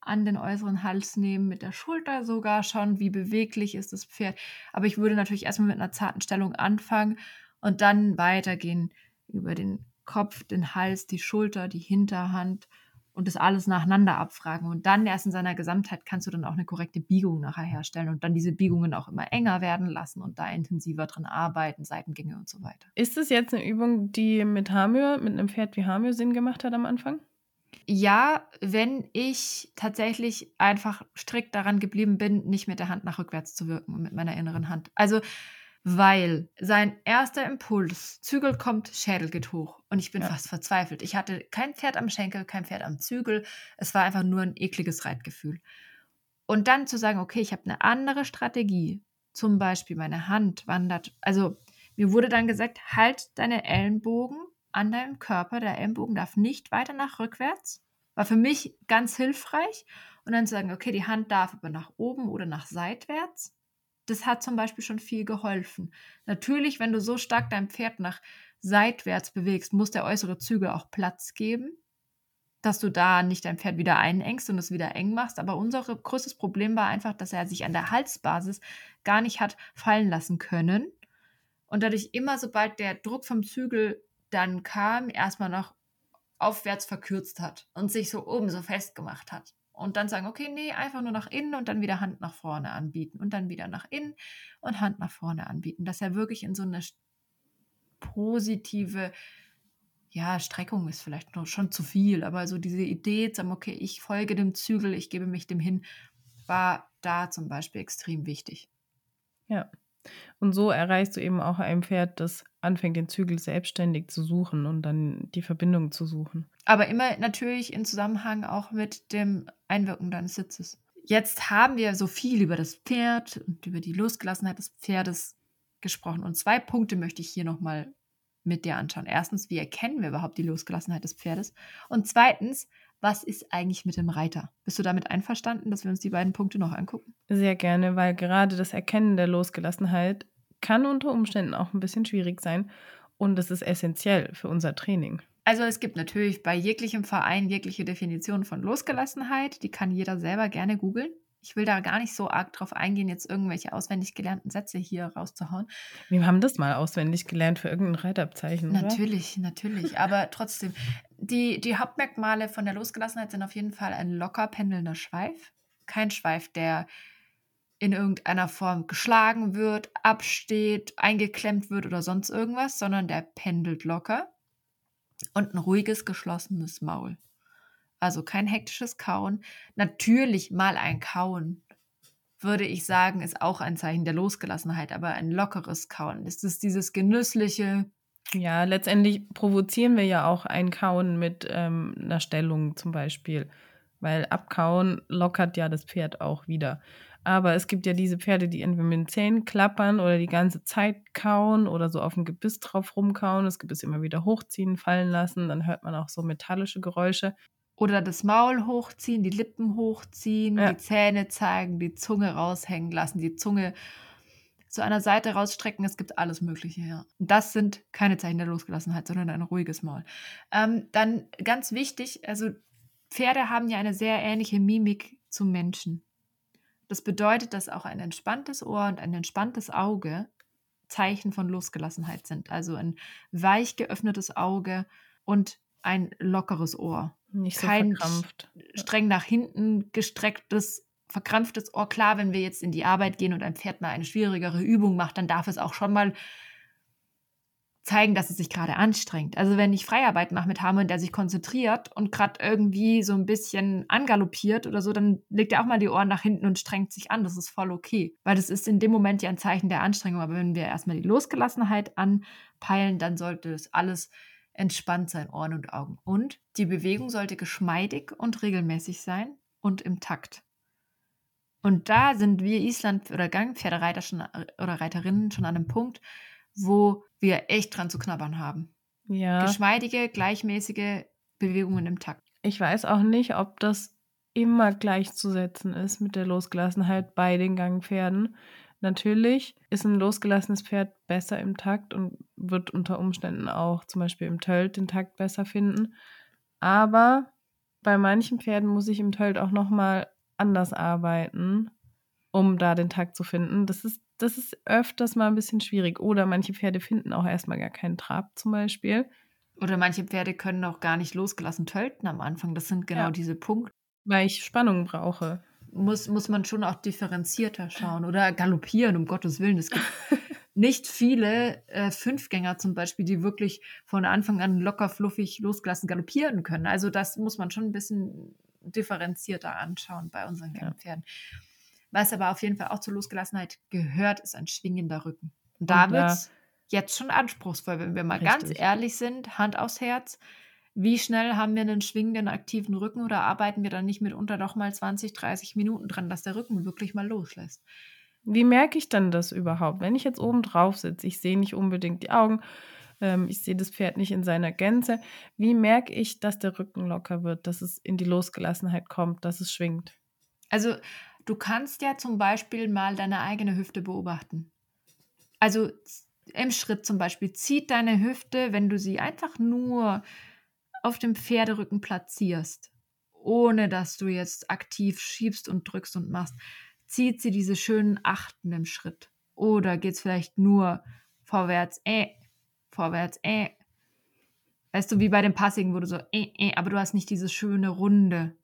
an den äußeren Hals nehme, mit der Schulter sogar schon, wie beweglich ist das Pferd. Aber ich würde natürlich erstmal mit einer zarten Stellung anfangen und dann weitergehen über den Kopf, den Hals, die Schulter, die Hinterhand und das alles nacheinander abfragen. Und dann erst in seiner Gesamtheit kannst du dann auch eine korrekte Biegung nachher herstellen und dann diese Biegungen auch immer enger werden lassen und da intensiver drin arbeiten, Seitengänge und so weiter. Ist das jetzt eine Übung, die mit Hamir, mit einem Pferd wie Hamir Sinn gemacht hat am Anfang? Ja, wenn ich tatsächlich einfach strikt daran geblieben bin, nicht mit der Hand nach rückwärts zu wirken, mit meiner inneren Hand. Also weil sein erster Impuls, Zügel kommt, Schädel geht hoch. Und ich bin ja. fast verzweifelt. Ich hatte kein Pferd am Schenkel, kein Pferd am Zügel. Es war einfach nur ein ekliges Reitgefühl. Und dann zu sagen, okay, ich habe eine andere Strategie. Zum Beispiel meine Hand wandert. Also mir wurde dann gesagt, halt deine Ellenbogen an deinem Körper. Der Ellenbogen darf nicht weiter nach rückwärts. War für mich ganz hilfreich. Und dann zu sagen, okay, die Hand darf aber nach oben oder nach seitwärts das hat zum Beispiel schon viel geholfen. Natürlich, wenn du so stark dein Pferd nach seitwärts bewegst, muss der äußere Zügel auch Platz geben, dass du da nicht dein Pferd wieder einengst und es wieder eng machst. Aber unser größtes Problem war einfach, dass er sich an der Halsbasis gar nicht hat fallen lassen können. Und dadurch immer, sobald der Druck vom Zügel dann kam, erstmal noch aufwärts verkürzt hat und sich so oben so festgemacht hat und dann sagen, okay, nee, einfach nur nach innen und dann wieder Hand nach vorne anbieten und dann wieder nach innen und Hand nach vorne anbieten, dass er wirklich in so eine positive, ja, Streckung ist vielleicht noch schon zu viel, aber so diese Idee, zu sagen, okay, ich folge dem Zügel, ich gebe mich dem hin, war da zum Beispiel extrem wichtig. Ja. Und so erreichst du eben auch ein Pferd, das anfängt, den Zügel selbstständig zu suchen und dann die Verbindung zu suchen. Aber immer natürlich in Zusammenhang auch mit dem Einwirken deines Sitzes. Jetzt haben wir so viel über das Pferd und über die Losgelassenheit des Pferdes gesprochen. Und zwei Punkte möchte ich hier nochmal mit dir anschauen. Erstens, wie erkennen wir überhaupt die Losgelassenheit des Pferdes? Und zweitens, was ist eigentlich mit dem Reiter? Bist du damit einverstanden, dass wir uns die beiden Punkte noch angucken? Sehr gerne, weil gerade das Erkennen der Losgelassenheit kann unter Umständen auch ein bisschen schwierig sein und es ist essentiell für unser Training. Also es gibt natürlich bei jeglichem Verein jegliche Definition von Losgelassenheit, die kann jeder selber gerne googeln. Ich will da gar nicht so arg drauf eingehen, jetzt irgendwelche auswendig gelernten Sätze hier rauszuhauen. Wir haben das mal auswendig gelernt für irgendein Reitabzeichen. Natürlich, oder? natürlich. Aber trotzdem, die, die Hauptmerkmale von der Losgelassenheit sind auf jeden Fall ein locker pendelnder Schweif. Kein Schweif, der in irgendeiner Form geschlagen wird, absteht, eingeklemmt wird oder sonst irgendwas, sondern der pendelt locker. Und ein ruhiges, geschlossenes Maul. Also kein hektisches Kauen. Natürlich mal ein Kauen, würde ich sagen, ist auch ein Zeichen der Losgelassenheit, aber ein lockeres Kauen. Es ist dieses genüssliche. Ja, letztendlich provozieren wir ja auch ein Kauen mit ähm, einer Stellung zum Beispiel, weil Abkauen lockert ja das Pferd auch wieder. Aber es gibt ja diese Pferde, die entweder mit den Zähnen klappern oder die ganze Zeit kauen oder so auf dem Gebiss drauf rumkauen, das Gebiss immer wieder hochziehen, fallen lassen. Dann hört man auch so metallische Geräusche. Oder das Maul hochziehen, die Lippen hochziehen, ja. die Zähne zeigen, die Zunge raushängen lassen, die Zunge zu einer Seite rausstrecken. Es gibt alles Mögliche, ja. Das sind keine Zeichen der Losgelassenheit, sondern ein ruhiges Maul. Ähm, dann ganz wichtig, also Pferde haben ja eine sehr ähnliche Mimik zu Menschen. Das bedeutet, dass auch ein entspanntes Ohr und ein entspanntes Auge Zeichen von Losgelassenheit sind. Also ein weich geöffnetes Auge und ein lockeres Ohr. Nicht so Kein verkrampft. streng nach hinten gestrecktes, verkrampftes Ohr. Klar, wenn wir jetzt in die Arbeit gehen und ein Pferd mal eine schwierigere Übung macht, dann darf es auch schon mal zeigen, dass es sich gerade anstrengt. Also wenn ich Freiarbeit mache mit Hammer, der sich konzentriert und gerade irgendwie so ein bisschen angaloppiert oder so, dann legt er auch mal die Ohren nach hinten und strengt sich an. Das ist voll okay, weil das ist in dem Moment ja ein Zeichen der Anstrengung. Aber wenn wir erstmal die Losgelassenheit anpeilen, dann sollte es alles entspannt sein, Ohren und Augen. Und die Bewegung sollte geschmeidig und regelmäßig sein und im Takt. Und da sind wir Island- oder Gangpferdereiter schon oder Reiterinnen schon an einem Punkt, wo wir echt dran zu knabbern haben. Ja. Geschmeidige, gleichmäßige Bewegungen im Takt. Ich weiß auch nicht, ob das immer gleichzusetzen ist mit der Losgelassenheit bei den Gangpferden. Natürlich ist ein losgelassenes Pferd besser im Takt und wird unter Umständen auch zum Beispiel im Tölt den Takt besser finden. Aber bei manchen Pferden muss ich im Tölt auch nochmal anders arbeiten, um da den Takt zu finden. Das ist, das ist öfters mal ein bisschen schwierig. Oder manche Pferde finden auch erstmal gar keinen Trab zum Beispiel. Oder manche Pferde können auch gar nicht losgelassen tölten am Anfang. Das sind genau Ja. diese Punkte. Weil ich Spannung brauche. Muss, muss man schon auch differenzierter schauen. Oder galoppieren, um Gottes Willen. Es gibt nicht viele äh, Fünfgänger zum Beispiel, die wirklich von Anfang an locker, fluffig losgelassen galoppieren können. Also das muss man schon ein bisschen differenzierter anschauen bei unseren Ja. Pferden. Was aber auf jeden Fall auch zur Losgelassenheit gehört, ist ein schwingender Rücken. Und da wird es jetzt schon anspruchsvoll, wenn wir mal ganz Richtig. ehrlich sind, Hand aufs Herz. Wie schnell haben wir einen schwingenden, aktiven Rücken oder arbeiten wir dann nicht mitunter doch mal 20, 30 Minuten dran, dass der Rücken wirklich mal loslässt? Wie merke ich dann das überhaupt? Wenn ich jetzt oben drauf sitze, ich sehe nicht unbedingt die Augen, ähm, ich sehe das Pferd nicht in seiner Gänze. Wie merke ich, dass der Rücken locker wird, dass es in die Losgelassenheit kommt, dass es schwingt? Also du kannst ja zum Beispiel mal deine eigene Hüfte beobachten. Also im Schritt zum Beispiel zieht deine Hüfte, wenn du sie einfach nur auf dem Pferderücken platzierst, ohne dass du jetzt aktiv schiebst und drückst und machst, zieht sie diese schönen Achten im Schritt. Oder geht es vielleicht nur vorwärts, äh, vorwärts, äh. Weißt du, wie bei dem Passigen, wo du so, äh, äh, aber du hast nicht diese schöne Runde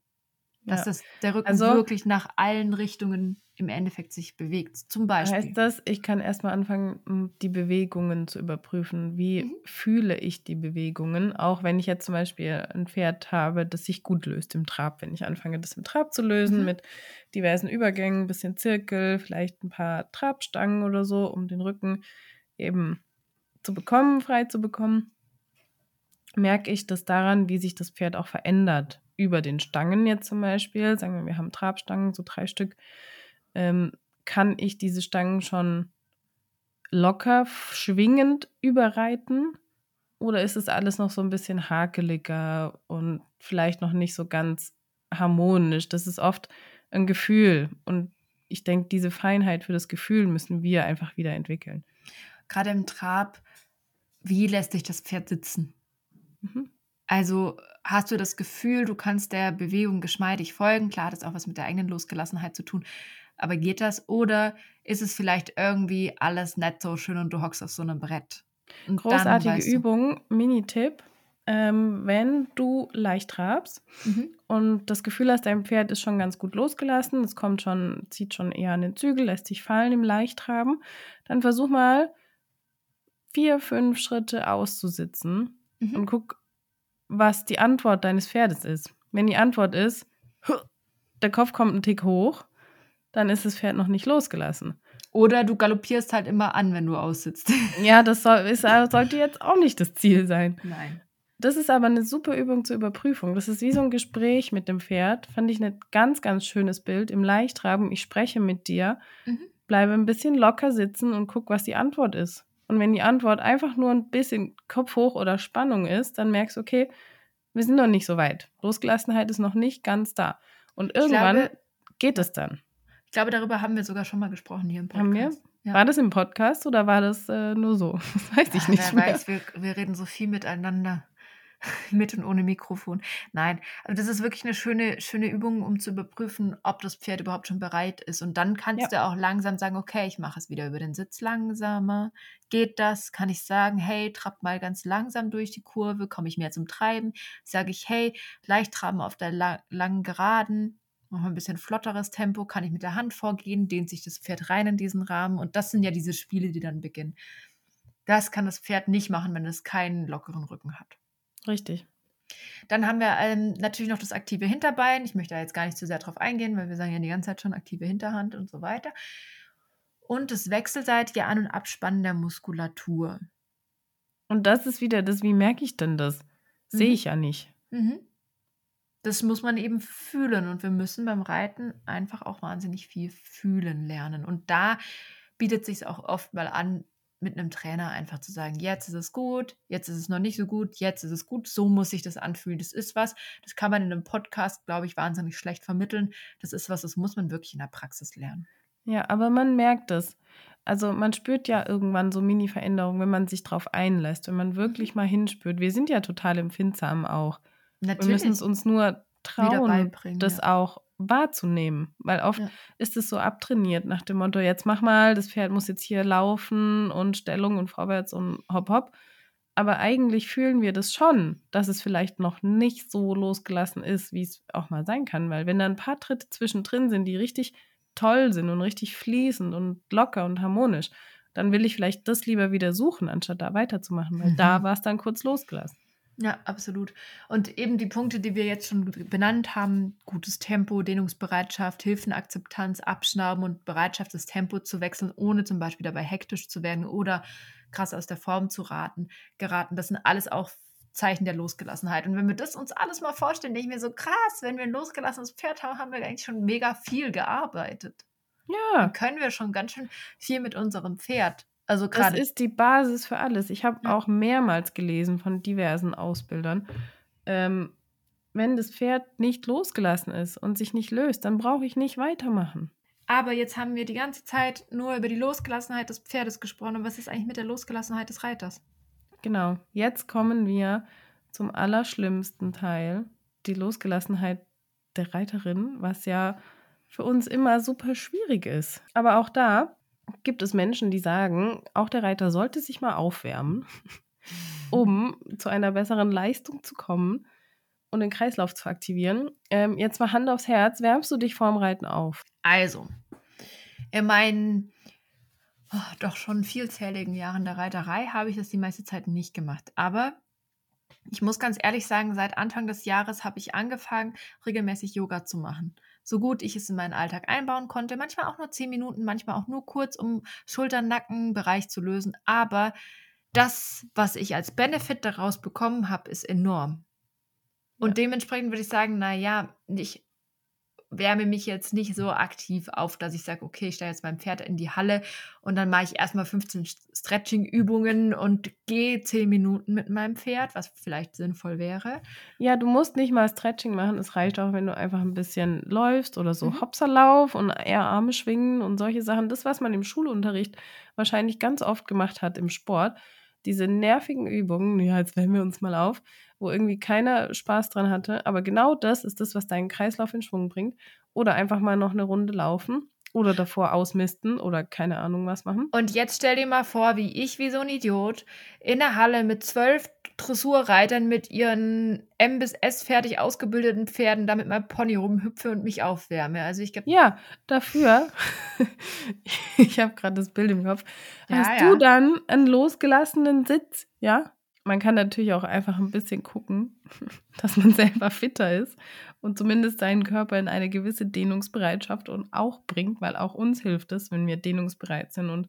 dass Ja. das, der Rücken Also- wirklich nach allen Richtungen im Endeffekt sich bewegt. Zum Beispiel. Heißt das, ich kann erstmal anfangen, die Bewegungen zu überprüfen. Wie Mhm. fühle ich die Bewegungen? Auch wenn ich jetzt zum Beispiel ein Pferd habe, das sich gut löst im Trab. Wenn ich anfange, das im Trab zu lösen Mhm. mit diversen Übergängen, ein bisschen Zirkel, vielleicht ein paar Trabstangen oder so, um den Rücken eben zu bekommen, frei zu bekommen, merke ich das daran, wie sich das Pferd auch verändert. Über den Stangen jetzt zum Beispiel, sagen wir, wir haben Trabstangen, so drei Stück, ähm, kann ich diese Stangen schon locker, schwingend überreiten? Oder ist es alles noch so ein bisschen hakeliger und vielleicht noch nicht so ganz harmonisch? Das ist oft ein Gefühl. Und ich denke, diese Feinheit für das Gefühl müssen wir einfach wieder entwickeln. Gerade im Trab, wie lässt sich das Pferd sitzen? Mhm. Also hast du das Gefühl, du kannst der Bewegung geschmeidig folgen? Klar, das hat auch was mit der eigenen Losgelassenheit zu tun. Aber geht das? Oder ist es vielleicht irgendwie alles nicht so schön und du hockst auf so einem Brett? Und dann Großartige weißt du- Übung, Mini-Tipp. Ähm, wenn du leicht trabst Mhm. und das Gefühl hast, dein Pferd ist schon ganz gut losgelassen, es kommt schon, zieht schon eher an den Zügel, lässt sich fallen im Leichttraben, dann versuch mal vier, fünf Schritte auszusitzen Mhm. und guck, was die Antwort deines Pferdes ist. Wenn die Antwort ist, der Kopf kommt einen Tick hoch, dann ist das Pferd noch nicht losgelassen. Oder du galoppierst halt immer an, wenn du aussitzt. Ja, das soll, ist, sollte jetzt auch nicht das Ziel sein. Nein. Das ist aber eine super Übung zur Überprüfung. Das ist wie so ein Gespräch mit dem Pferd. Fand ich ein ganz, ganz schönes Bild. Im Leichtraben, ich spreche mit dir, Mhm. bleibe ein bisschen locker sitzen und guck, was die Antwort ist. Und wenn die Antwort einfach nur ein bisschen Kopf hoch oder Spannung ist, dann merkst du, okay, wir sind noch nicht so weit. Losgelassenheit ist noch nicht ganz da. Und irgendwann glaube, geht es dann. ich glaube, darüber haben wir sogar schon mal gesprochen hier im Podcast. Haben wir? Ja. War das im Podcast oder war das äh, nur so? Das weiß ich Ach, nicht Wer mehr. weiß, wir, wir reden so viel miteinander. Mit und ohne Mikrofon. Nein, also das ist wirklich eine schöne, schöne Übung, um zu überprüfen, ob das Pferd überhaupt schon bereit ist. Und dann kannst du auch langsam sagen, okay, ich mache es wieder über den Sitz langsamer. Geht das? Kann ich sagen, hey, trapp mal ganz langsam durch die Kurve, komme ich mehr zum Treiben? Sage ich, hey, leicht traben auf der la langen Geraden, noch ein bisschen flotteres Tempo, kann ich mit der Hand vorgehen, dehnt sich das Pferd rein in diesen Rahmen. Und das sind ja diese Spiele, die dann beginnen. Das kann das Pferd nicht machen, wenn es keinen lockeren Rücken hat. Richtig. Dann haben wir ähm, natürlich noch das aktive Hinterbein. Ich möchte da jetzt gar nicht zu sehr drauf eingehen, weil wir sagen ja die ganze Zeit schon aktive Hinterhand und so weiter. Und das wechselseitige An- und Abspannen der Muskulatur. Und das ist wieder das, wie merke ich denn das? Sehe Mhm. ich ja nicht. Mhm. das muss man eben fühlen und wir müssen beim Reiten einfach auch wahnsinnig viel fühlen lernen. Und da bietet sich auch oft mal an, mit einem Trainer einfach zu sagen, jetzt ist es gut, jetzt ist es noch nicht so gut, jetzt ist es gut, so muss sich das anfühlen. Das ist was, das kann man in einem Podcast, glaube ich, wahnsinnig schlecht vermitteln. Das ist was, das muss man wirklich in der Praxis lernen. Ja, aber man merkt es. Also man spürt ja irgendwann so Mini-Veränderungen, wenn man sich darauf einlässt, wenn man wirklich mal hinspürt. Wir sind ja total empfindsam auch. Natürlich. Wir müssen es uns nur trauen, das ja. auch wahrzunehmen. Weil oft ja. ist es so abtrainiert nach dem Motto, jetzt mach mal, das Pferd muss jetzt hier laufen und Stellung und vorwärts und hopp hopp. Aber eigentlich fühlen wir das schon, dass es vielleicht noch nicht so losgelassen ist, wie es auch mal sein kann. Weil wenn da ein paar Tritte zwischendrin sind, die richtig toll sind und richtig fließend und locker und harmonisch, dann will ich vielleicht das lieber wieder suchen, anstatt da weiterzumachen, weil mhm. da war es dann kurz losgelassen. Ja, absolut. Und eben die Punkte, die wir jetzt schon benannt haben, gutes Tempo, Dehnungsbereitschaft, Hilfenakzeptanz, Abschnauben und Bereitschaft, das Tempo zu wechseln, ohne zum Beispiel dabei hektisch zu werden oder krass aus der Form zu raten, geraten. Das sind alles auch Zeichen der Losgelassenheit. Und wenn wir das uns alles mal vorstellen, denke ich mir so krass, wenn wir ein losgelassenes Pferd haben, haben wir eigentlich schon mega viel gearbeitet. Ja. Dann können wir schon ganz schön viel mit unserem Pferd. Also gerade. Das ist die Basis für alles. Ich habe ja. auch mehrmals gelesen von diversen Ausbildern. Ähm, wenn das Pferd nicht losgelassen ist und sich nicht löst, dann brauche ich nicht weitermachen. Aber jetzt haben wir die ganze Zeit nur über die Losgelassenheit des Pferdes gesprochen. Und was ist eigentlich mit der Losgelassenheit des Reiters? Genau, jetzt kommen wir zum allerschlimmsten Teil, die Losgelassenheit der Reiterin, was ja für uns immer super schwierig ist. Aber auch da gibt es Menschen, die sagen, auch der Reiter sollte sich mal aufwärmen, um zu einer besseren Leistung zu kommen und den Kreislauf zu aktivieren. Ähm, jetzt mal Hand aufs Herz, wärmst du dich vorm Reiten auf? Also, in meinen oh, doch schon vielzähligen Jahren der Reiterei habe ich das die meiste Zeit nicht gemacht. Aber ich muss ganz ehrlich sagen, seit Anfang des Jahres habe ich angefangen, regelmäßig Yoga zu machen. So gut ich es in meinen Alltag einbauen konnte. Manchmal auch nur zehn Minuten, manchmal auch nur kurz, um Schultern, Nacken, Bereich zu lösen. Aber das, was ich als Benefit daraus bekommen habe, ist enorm. Und ja. dementsprechend würde ich sagen, naja, ich wärme mich jetzt nicht so aktiv auf, dass ich sage, okay, ich stelle jetzt mein Pferd in die Halle und dann mache ich erstmal 15 Stretching-Übungen und gehe 10 Minuten mit meinem Pferd, was vielleicht sinnvoll wäre. Ja, du musst nicht mal Stretching machen. Es reicht auch, wenn du einfach ein bisschen läufst oder so mhm. Hopserlauf und eher Arme schwingen und solche Sachen. Das, was man im Schulunterricht wahrscheinlich ganz oft gemacht hat im Sport. Diese nervigen Übungen, ja, jetzt wärmen wir uns mal auf, wo irgendwie keiner Spaß dran hatte. Aber genau das ist das, was deinen Kreislauf in Schwung bringt. Oder einfach mal noch eine Runde laufen oder davor ausmisten oder keine Ahnung was machen. Und jetzt stell dir mal vor, wie ich, wie so ein Idiot, in der Halle mit zwölf Dressurreitern mit ihren M bis S fertig ausgebildeten Pferden damit mein Pony rumhüpfe und mich aufwärme. Also ich glaube. Ja, dafür, ich habe gerade das Bild im Kopf, ja, hast ja. du dann einen losgelassenen Sitz, ja? man kann natürlich auch einfach ein bisschen gucken, dass man selber fitter ist und zumindest seinen Körper in eine gewisse Dehnungsbereitschaft und auch bringt, weil auch uns hilft es, wenn wir dehnungsbereit sind und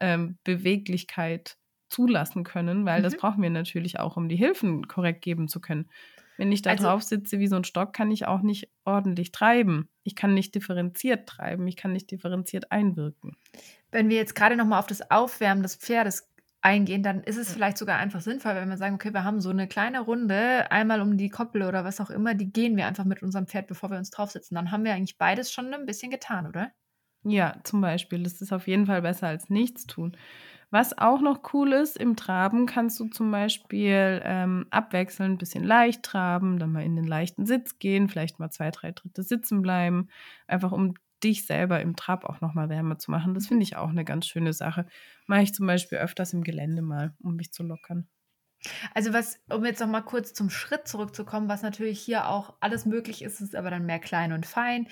ähm, Beweglichkeit zulassen können, weil mhm. das brauchen wir natürlich auch, um die Hilfen korrekt geben zu können. Wenn ich da also, drauf sitze wie so ein Stock, kann ich auch nicht ordentlich treiben. Ich kann nicht differenziert treiben, ich kann nicht differenziert einwirken. Wenn wir jetzt gerade noch mal auf das Aufwärmen des Pferdes eingehen, dann ist es vielleicht sogar einfach sinnvoll, wenn wir sagen, okay, wir haben so eine kleine Runde, einmal um die Koppel oder was auch immer, die gehen wir einfach mit unserem Pferd, bevor wir uns draufsetzen. Dann haben wir eigentlich beides schon ein bisschen getan, oder? Ja, zum Beispiel. Das ist auf jeden Fall besser als nichts tun. Was auch noch cool ist, im Traben kannst du zum Beispiel ähm, abwechselnd ein bisschen leicht traben, dann mal in den leichten Sitz gehen, vielleicht mal zwei, drei Dritte sitzen bleiben, einfach um dich selber im Trab auch nochmal wärmer zu machen. Das mhm. finde ich auch eine ganz schöne Sache. Mache ich zum Beispiel öfters im Gelände mal, um mich zu lockern. Also was, um jetzt noch mal kurz zum Schritt zurückzukommen, was natürlich hier auch alles möglich ist, ist aber dann mehr klein und fein.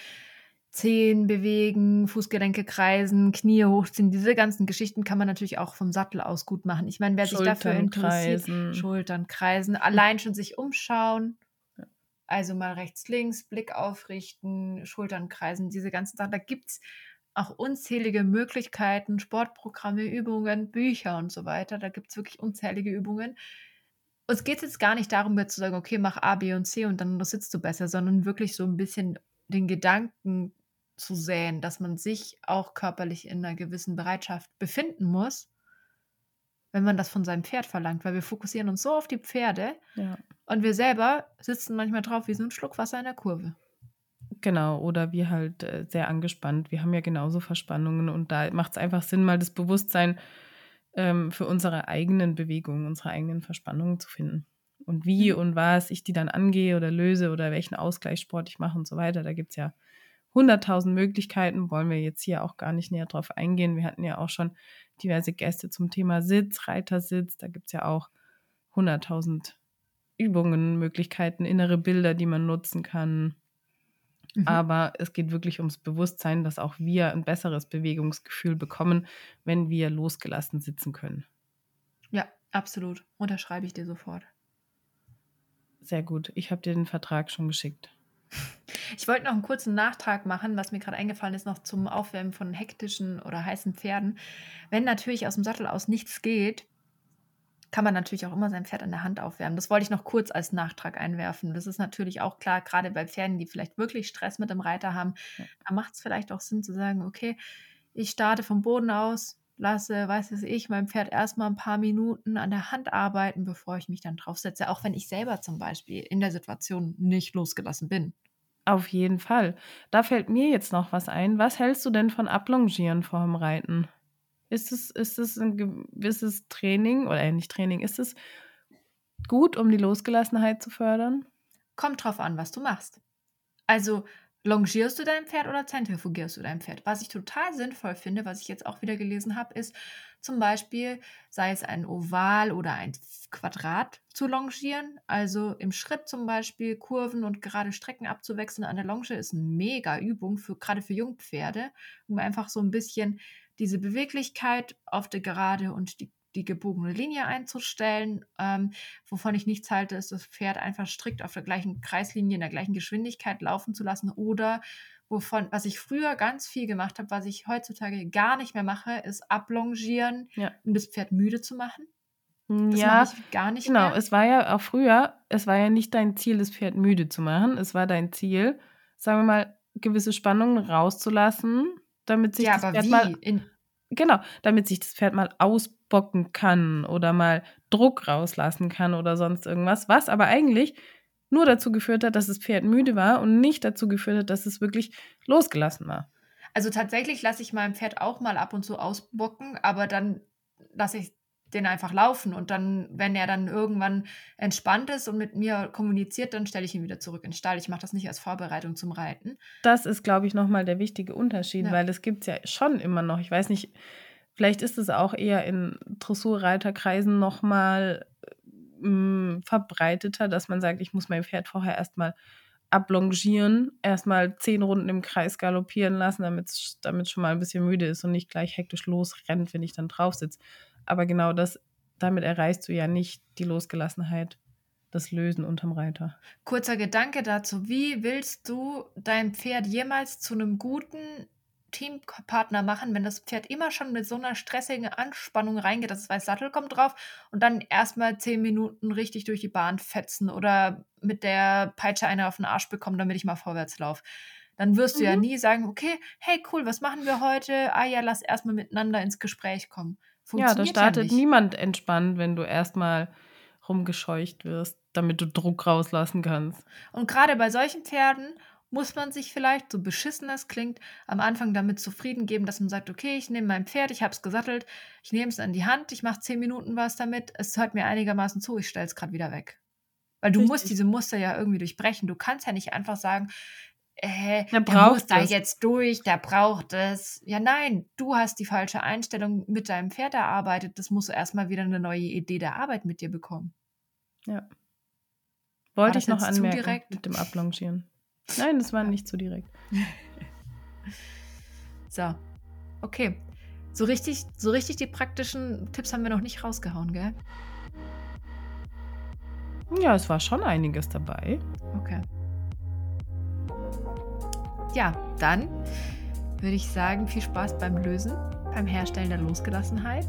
Zehen bewegen, Fußgelenke kreisen, Knie hochziehen, diese ganzen Geschichten kann man natürlich auch vom Sattel aus gut machen. Ich meine, wer sich dafür interessiert, kreisen. Schultern kreisen, allein schon sich umschauen, also mal rechts, links, Blick aufrichten, Schultern kreisen, diese ganzen Sachen. Da gibt es auch unzählige Möglichkeiten, Sportprogramme, Übungen, Bücher und so weiter. Da gibt es wirklich unzählige Übungen. uns geht es jetzt gar nicht darum, jetzt zu sagen, okay, mach A, B und C und dann sitzt du besser, sondern wirklich so ein bisschen den Gedanken zu säen, dass man sich auch körperlich in einer gewissen Bereitschaft befinden muss, wenn man das von seinem Pferd verlangt, weil wir fokussieren uns so auf die Pferde Ja. Und wir selber sitzen manchmal drauf wie so ein Schluck Wasser in der Kurve. Genau, oder wir halt äh, sehr angespannt. Wir haben ja genauso Verspannungen und da macht es einfach Sinn, mal das Bewusstsein ähm, für unsere eigenen Bewegungen, unsere eigenen Verspannungen zu finden. Und wie Mhm. und was ich die dann angehe oder löse oder welchen Ausgleichssport ich mache und so weiter. Da gibt es ja hunderttausend Möglichkeiten, wollen wir jetzt hier auch gar nicht näher drauf eingehen. Wir hatten ja auch schon diverse Gäste zum Thema Sitz, Reitersitz. Da gibt es ja auch hunderttausend Übungen, Möglichkeiten, innere Bilder, die man nutzen kann. Mhm. Aber es geht wirklich ums Bewusstsein, dass auch wir ein besseres Bewegungsgefühl bekommen, wenn wir losgelassen sitzen können. Ja, absolut. Unterschreibe ich dir sofort. Sehr gut. Ich habe dir den Vertrag schon geschickt. Ich wollte noch einen kurzen Nachtrag machen, was mir gerade eingefallen ist, noch zum Aufwärmen von hektischen oder heißen Pferden. Wenn natürlich aus dem Sattel aus nichts geht, kann man natürlich auch immer sein Pferd an der Hand aufwärmen. Das wollte ich noch kurz als Nachtrag einwerfen. Das ist natürlich auch klar, gerade bei Pferden, die vielleicht wirklich Stress mit dem Reiter haben, Ja. da macht es vielleicht auch Sinn zu sagen, okay, ich starte vom Boden aus, lasse, weiß es ich, mein Pferd erstmal ein paar Minuten an der Hand arbeiten, bevor ich mich dann draufsetze, auch wenn ich selber zum Beispiel in der Situation nicht losgelassen bin. Auf jeden Fall. Da fällt mir jetzt noch was ein. Was hältst du denn von Ablongieren vor dem Reiten? Ist es, ist es ein gewisses Training oder äh, nicht Training? Ist es gut, um die Losgelassenheit zu fördern? Kommt drauf an, was du machst. Also longierst du dein Pferd oder zentrifugierst du dein Pferd? Was ich total sinnvoll finde, was ich jetzt auch wieder gelesen habe, ist zum Beispiel, sei es ein Oval oder ein Quadrat zu longieren. Also im Schritt zum Beispiel Kurven und gerade Strecken abzuwechseln an der Longe ist eine mega Übung, für, gerade für Jungpferde, um einfach so ein bisschen diese Beweglichkeit auf der Gerade und die, die gebogene Linie einzustellen. Ähm, wovon ich nichts halte, ist das Pferd einfach strikt auf der gleichen Kreislinie, in der gleichen Geschwindigkeit laufen zu lassen. Oder wovon, was ich früher ganz viel gemacht habe, was ich heutzutage gar nicht mehr mache, ist ablongieren, Ja. um das Pferd müde zu machen. Das ja, mache ich gar nicht genau. mehr. Es war ja auch früher, es war ja nicht dein Ziel, das Pferd müde zu machen. Es war dein Ziel, sagen wir mal, gewisse Spannungen rauszulassen, damit sich ja, das Pferd mal Genau, damit sich das Pferd mal ausbocken kann oder mal Druck rauslassen kann oder sonst irgendwas, was aber eigentlich nur dazu geführt hat, dass das Pferd müde war und nicht dazu geführt hat, dass es wirklich losgelassen war. also tatsächlich lasse ich meinem Pferd auch mal ab und zu ausbocken, aber dann lasse ich den einfach laufen und dann, wenn er dann irgendwann entspannt ist und mit mir kommuniziert, dann stelle ich ihn wieder zurück in den Stall. Ich mache das nicht als Vorbereitung zum Reiten. Das ist, glaube ich, nochmal der wichtige Unterschied, Ja. weil es gibt ja schon immer noch, ich weiß nicht, vielleicht ist es auch eher in Dressurreiterkreisen nochmal mm, verbreiteter, dass man sagt, ich muss mein Pferd vorher erstmal ablongieren, erstmal zehn Runden im Kreis galoppieren lassen, damit es schon mal ein bisschen müde ist und nicht gleich hektisch losrennt, wenn ich dann drauf sitze. Aber genau das, damit erreichst du ja nicht die Losgelassenheit, das Lösen unterm Reiter. Kurzer Gedanke dazu. Wie willst du dein Pferd jemals zu einem guten Teampartner machen, wenn das Pferd immer schon mit so einer stressigen Anspannung reingeht, dass es weiß, Sattel kommt drauf und dann erstmal zehn Minuten richtig durch die Bahn fetzen oder mit der Peitsche eine auf den Arsch bekommen, damit ich mal vorwärts laufe. Dann wirst du ja Mhm. nie sagen, okay, hey cool, was machen wir heute? Ah ja, lass erstmal miteinander ins Gespräch kommen. Ja, da Funktioniert startet nicht. niemand entspannt, wenn du erstmal rumgescheucht wirst, damit du Druck rauslassen kannst. Und gerade bei solchen Pferden muss man sich vielleicht, so beschissen es klingt, am Anfang damit zufrieden geben, dass man sagt, okay, ich nehme mein Pferd, ich habe es gesattelt, ich nehme es in die Hand, ich mache zehn Minuten was damit, es hört mir einigermaßen zu, ich stelle es gerade wieder weg. Weil du Richtig. musst diese Muster ja irgendwie durchbrechen. Du kannst ja nicht einfach sagen, äh, braucht muss da jetzt durch, der braucht es. Ja, nein, du hast die falsche Einstellung mit deinem Pferd erarbeitet. Das musst du erstmal wieder eine neue Idee der Arbeit mit dir bekommen. Ja. Wollte ich noch anmerken direkt? mit dem Ablongieren. Nein, das war nicht zu direkt. So, okay. So richtig, so richtig die praktischen Tipps haben wir noch nicht rausgehauen, gell? Ja, es war schon einiges dabei. Okay. Ja, dann würde ich sagen, viel Spaß beim Lösen, beim Herstellen der Losgelassenheit.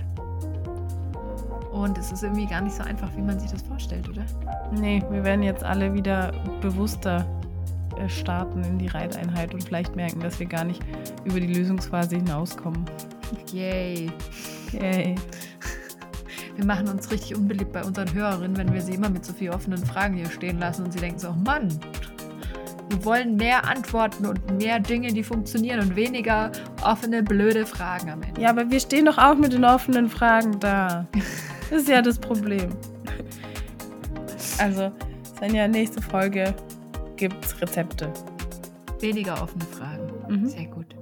Und es ist irgendwie gar nicht so einfach, wie man sich das vorstellt, oder? Nee, wir werden jetzt alle wieder bewusster äh, starten in die Reiteinheit und vielleicht merken, dass wir gar nicht über die Lösungsphase hinauskommen. Yay. Yay. Wir machen uns richtig unbeliebt bei unseren Hörerinnen, wenn wir sie immer mit so vielen offenen Fragen hier stehen lassen und sie denken so, oh Mann, wir wollen mehr Antworten und mehr Dinge, die funktionieren und weniger offene, blöde Fragen am Ende. Ja, aber wir stehen doch auch mit den offenen Fragen da. Das ist ja das Problem. Also, Svenja, nächste Folge gibt's Rezepte. Weniger offene Fragen. Mhm. Sehr gut.